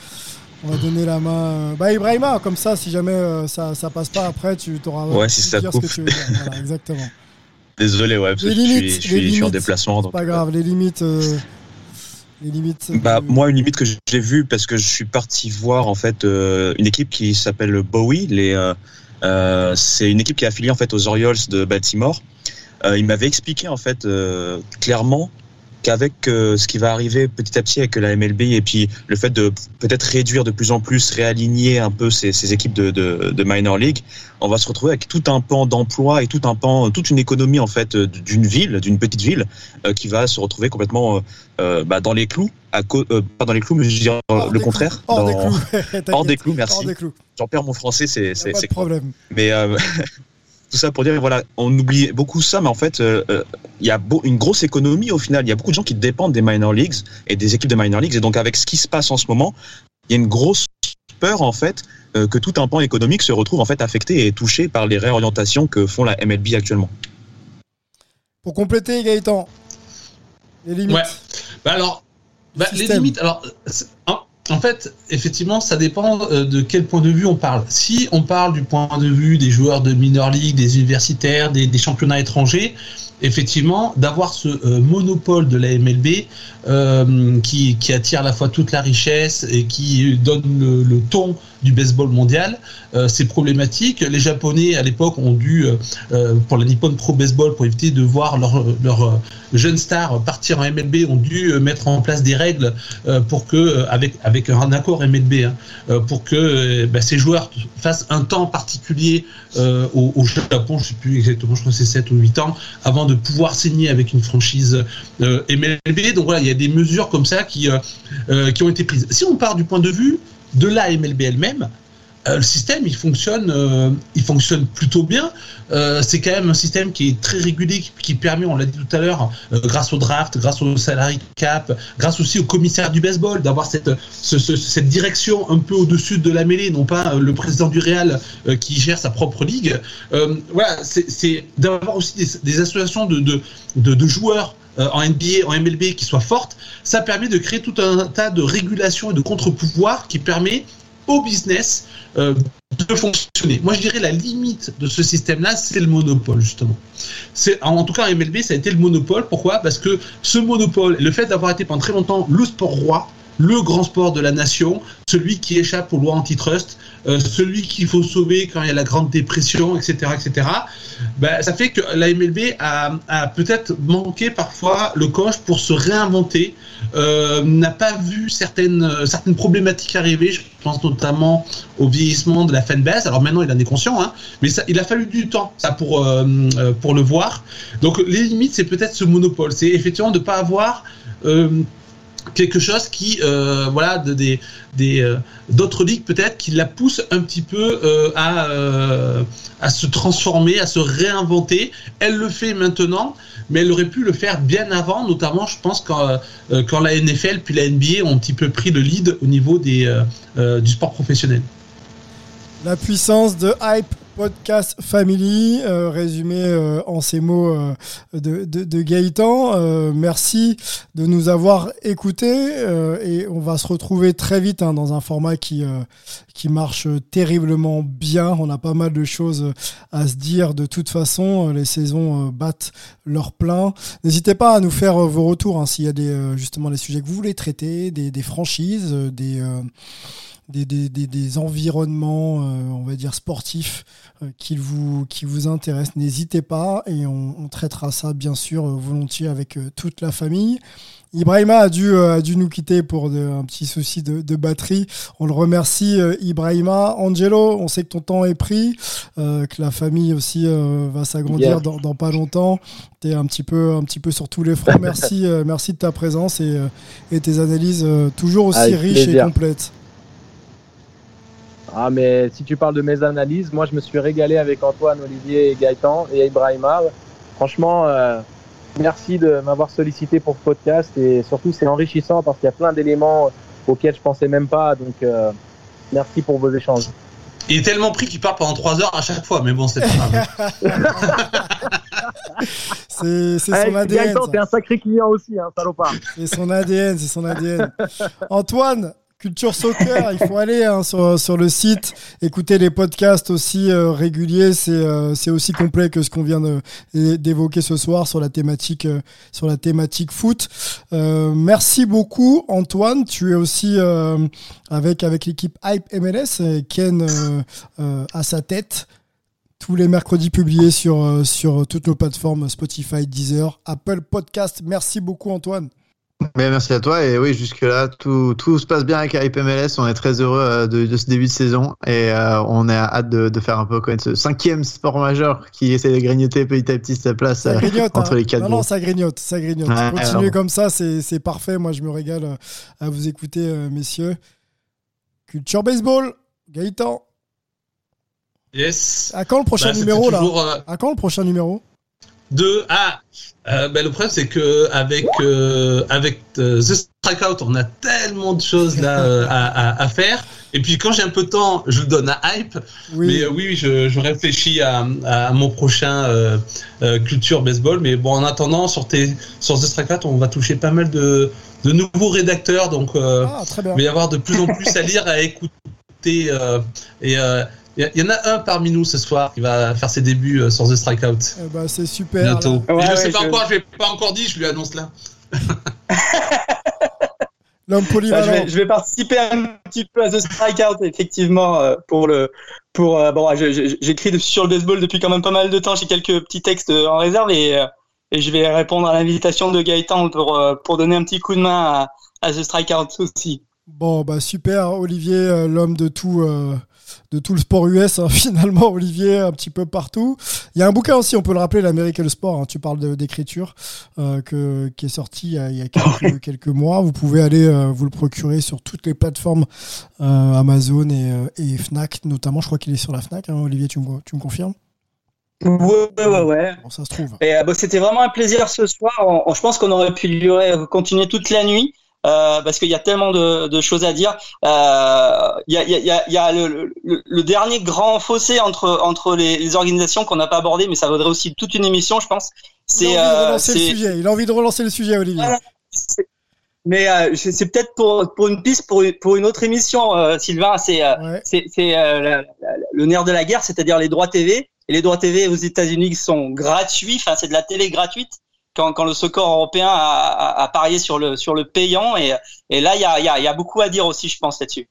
on va donner la main. euh, Bah Ibrahima, comme ça, si jamais euh, ça, ça passe pas après, tu t'auras. Ouais, si ça dire ce que coupe. tu veux dire. Voilà, exactement. Désolé, ouais, parce que Les je suis, limites, je suis- les je suis limites, déplacement. Donc, pas grave, les limites. euh, les limites. Bah, moi, une limite que j'ai vue parce que je suis parti voir en fait euh, une équipe qui s'appelle Bowie. Les, euh, euh, c'est une équipe qui est affiliée en fait aux Orioles de Baltimore. Euh, il m'avait expliqué en fait euh, clairement qu'avec euh, ce qui va arriver petit à petit avec la MLB et puis le fait de peut-être réduire de plus en plus, réaligner un peu ces, ces équipes de, de, de minor league, on va se retrouver avec tout un pan d'emploi et tout un pan, toute une économie en fait euh, d'une ville, d'une petite ville, euh, qui va se retrouver complètement euh, bah, dans les clous, à pas dans les clous, mais je veux dire euh, le contraire, Hors des clous. Hors des clous, merci. J'en perds mon français, c'est c'est Pas c'est de problème. mais tout ça pour dire, voilà, on oublie beaucoup ça, mais en fait, euh, euh, il y a beau- une grosse économie au final. Il y a beaucoup de gens qui dépendent des minor leagues et des équipes de minor leagues. Et donc, avec ce qui se passe en ce moment, il y a une grosse peur, en fait, euh, que tout un pan économique se retrouve en fait affecté et touché par les réorientations que font la MLB actuellement. Pour compléter, Gaëtan, les limites. Ouais. Bah alors, bah, les limites. Alors, c'est- en, en fait, effectivement, ça dépend euh, de quel point de vue on parle. Si on parle du point de vue des joueurs de minor league, des universitaires, des, championnats étrangers, effectivement, d'avoir ce euh, monopole de la MLB euh, qui, attire à la fois toute la richesse et qui donne le ton du baseball mondial, euh, c'est problématique. Les Japonais, à l'époque, ont dû, euh, euh, pour la Nippon Pro Baseball, pour éviter de voir leurs leur, jeunes stars partir en MLB, ont dû mettre en place des règles pour que, avec, un accord MLB, hein, pour que bah, ces joueurs fassent un temps particulier au, Japon, je sais plus exactement, je crois que c'est 7 ou 8 ans, avant de pouvoir signer avec une franchise MLB. Donc voilà, il y a des mesures comme ça qui ont été prises. Si on part du point de vue de la MLB elle-même, euh, le système il fonctionne, euh, il fonctionne plutôt bien. Euh, c'est quand même un système qui est très régulier, qui, permet, on l'a dit tout à l'heure, grâce au draft, grâce au salary cap, grâce aussi au commissaire du baseball, d'avoir cette, ce- ce- cette direction un peu au-dessus de la mêlée, non pas le président du Real qui gère sa propre ligue. Voilà, c'est- d'avoir aussi des, associations de, de, de joueurs euh, en NBA, en MLB qui soient fortes. Ça permet de créer tout un tas de régulations et de contre-pouvoirs qui permet au business euh, de fonctionner. Moi, je dirais la limite de ce système-là, c'est le monopole, justement. C'est, en tout cas, en MLB, ça a été le monopole. Pourquoi? Parce que ce monopole, le fait d'avoir été pendant très longtemps le sport roi, le grand sport de la nation, celui qui échappe aux lois antitrust, euh, celui qu'il faut sauver quand il y a la grande dépression, etc., etc. Ben, ça fait que la MLB a, peut-être manqué parfois le coche pour se réinventer, euh, n'a pas vu certaines, euh, certaines problématiques arriver. Je pense notamment au vieillissement de la fanbase. Alors maintenant, il en est conscient, hein, mais ça, il a fallu du temps pour, pour le voir. Donc les limites, c'est peut-être ce monopole. C'est effectivement de ne pas avoir quelque chose qui, euh, voilà, de, des, euh, d'autres ligues peut-être qui la poussent un petit peu euh, à, euh, à se transformer, à se réinventer. Elle le fait maintenant, mais elle aurait pu le faire bien avant, notamment, je pense, quand, euh, quand la NFL puis la NBA ont un petit peu pris le lead au niveau des, euh, du sport professionnel. La puissance de Hype Podcast Family, euh, résumé euh, en ces mots euh, de, de, de Gaëtan. Euh, merci de nous avoir écoutés euh, et on va se retrouver très vite hein, dans un format qui, euh, qui marche terriblement bien. On a pas mal de choses à se dire de toute façon. Les saisons battent leur plein. N'hésitez pas à nous faire vos retours hein, s'il y a des, justement des sujets que vous voulez traiter, des, des franchises, des... des, des, des, des environnements, euh, on va dire sportifs, euh, qui vous qui vous intéressent. N'hésitez pas et on, on traitera ça bien sûr euh, volontiers avec toute la famille. Ibrahima a dû, a dû nous quitter pour de- un petit souci de, de batterie. On le remercie, Ibrahima. Angelo, on sait que ton temps est pris, euh, que la famille aussi euh, va s'agrandir dans, dans pas longtemps. Tu es un petit, peu, un petit peu sur tous les fronts. Merci, euh, merci de ta présence et, et tes analyses toujours aussi Avec riches et complètes. Ah, mais si tu parles de mes analyses, moi je me suis régalé avec Antoine, Olivier et Gaëtan et Ibrahima. Franchement, euh, merci de m'avoir sollicité pour ce podcast et surtout c'est enrichissant parce qu'il y a plein d'éléments auxquels je pensais même pas. Donc euh, merci pour vos échanges. Il est tellement pris qu'il part pendant 3 heures à chaque fois, mais bon, c'est pas grave. C'est c'est Hey, son ADN. T'es un sacré client aussi, hein, salopard. C'est son ADN, c'est son ADN. Antoine, Culture Soccer, il faut aller hein, sur, sur le site, écouter les podcasts aussi euh, réguliers. C'est euh, aussi complet que ce qu'on vient d'évoquer ce soir sur la thématique euh, sur la thématique foot. Euh, merci beaucoup Antoine. Tu es aussi avec avec l'équipe Hype MLS, et Ken à sa tête. Tous les mercredis publiés sur, sur toutes nos plateformes Spotify, Deezer, Apple Podcast. Merci beaucoup Antoine. Mais merci à toi. Et oui, jusque-là, tout, tout se passe bien avec Hype MLS. On est très heureux euh, de, de ce début de saison et euh, on a hâte de, de faire un peu connaître ce cinquième sport majeur qui essaie de grignoter petit à petit sa place Ça euh, grignote. entre hein. les quatre non, non, ça grignote, ça grignote. Ouais, Continuez alors. comme ça, c'est c'est parfait. Moi, je me régale euh, à vous écouter, messieurs. Culture Baseball, Gaëtan. Yes. À quand le prochain Bah, numéro là? toujours, euh, À quand le prochain numéro? De ah, euh, ben, le problème c'est que avec euh, avec euh, The Strikeout, on a tellement de choses là euh, à, à, à faire. Et puis quand j'ai un peu de temps, je le donne à hype. Oui. Mais oui, je, je réfléchis à, à mon prochain culture baseball. Mais bon, en attendant, sur tes sur The Strikeout, on va toucher pas mal de de nouveaux rédacteurs. Donc Ah, il va y avoir de plus en plus à lire, à écouter. et euh, il y, y en a un parmi nous ce soir qui va faire ses débuts euh, sur The Strikeout. Eh ben, c'est super. Bientôt. Et je sais pas encore, je l'ai pas encore dit, je lui annonce là. L'homme Bah, je, polyvalent. vais, je vais participer un petit peu à The Strikeout, effectivement, euh, pour le. Pour, euh, bon, je- je- j'écris sur le baseball depuis quand même pas mal de temps. J'ai quelques petits textes en réserve et, et je vais répondre à l'invitation de Gaëtan pour, pour donner un petit coup de main à, à The Strikeout aussi. Bon, bah super, Olivier, l'homme de tout, euh, de tout le sport US, hein, finalement, Olivier, un petit peu partout. Il y a un bouquin aussi, on peut le rappeler, l'American Sport, hein, tu parles d'écriture, euh, que, qui est sorti il y a, il y a quelques, quelques mois. Vous pouvez aller euh, vous le procurer sur toutes les plateformes euh, Amazon et, et Fnac, notamment, je crois qu'il est sur la Fnac, hein, Olivier, tu me, tu me confirmes? Ouais, ouais, ouais. Bon, ça se trouve. Et, bon, C'était vraiment un plaisir ce soir. On- on- je pense qu'on aurait pu durer, continuer toute la nuit. Euh, parce qu'il y a tellement de, de choses à dire. Euh, Il y a, il y a- il y a- il y a le, le- le dernier grand fossé entre, entre les, les organisations qu'on n'a pas abordé, mais ça vaudrait aussi toute une émission, je pense. Il C'est, a envie de euh, relancer le sujet, il a envie de relancer le sujet, Olivier. Voilà. Mais euh, c'est peut-être pour, pour une piste pour, une- pour une autre émission, euh, Sylvain. C'est euh, c'est c'est, euh, le nerf de la guerre, c'est-à-dire les droits TV. Et les droits TV aux États-Unis sont gratuits. Enfin, c'est de la télé gratuite. Quand, le soccer européen a, a, a parié sur le sur le payant et, et là il y a, y, a, y a beaucoup à dire aussi je pense là-dessus.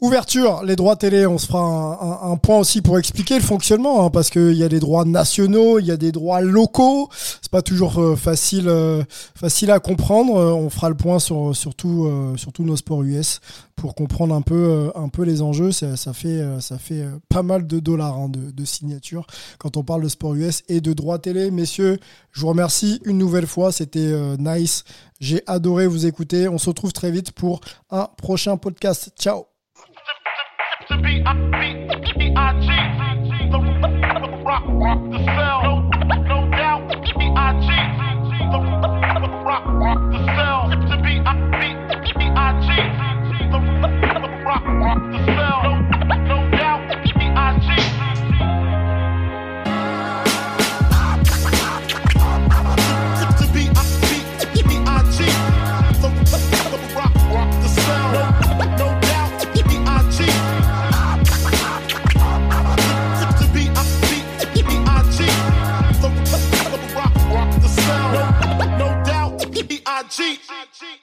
Ouverture, les droits télé, on se fera un, point aussi pour expliquer le fonctionnement, hein, parce qu'il y a des droits nationaux, il y a des droits locaux, c'est pas toujours euh, facile, euh, facile à comprendre. Euh, on fera le point sur, sur, tout, sur tous nos sports US pour comprendre un peu, un peu les enjeux. Ça, fait, ça fait pas mal de dollars hein, de, signatures quand on parle de sport US et de droits télé. Messieurs, je vous remercie une nouvelle fois, c'était nice. J'ai adoré vous écouter. On se retrouve très vite pour un prochain podcast. Ciao to be, I. The rock, rock, the cell. cheat. I cheat.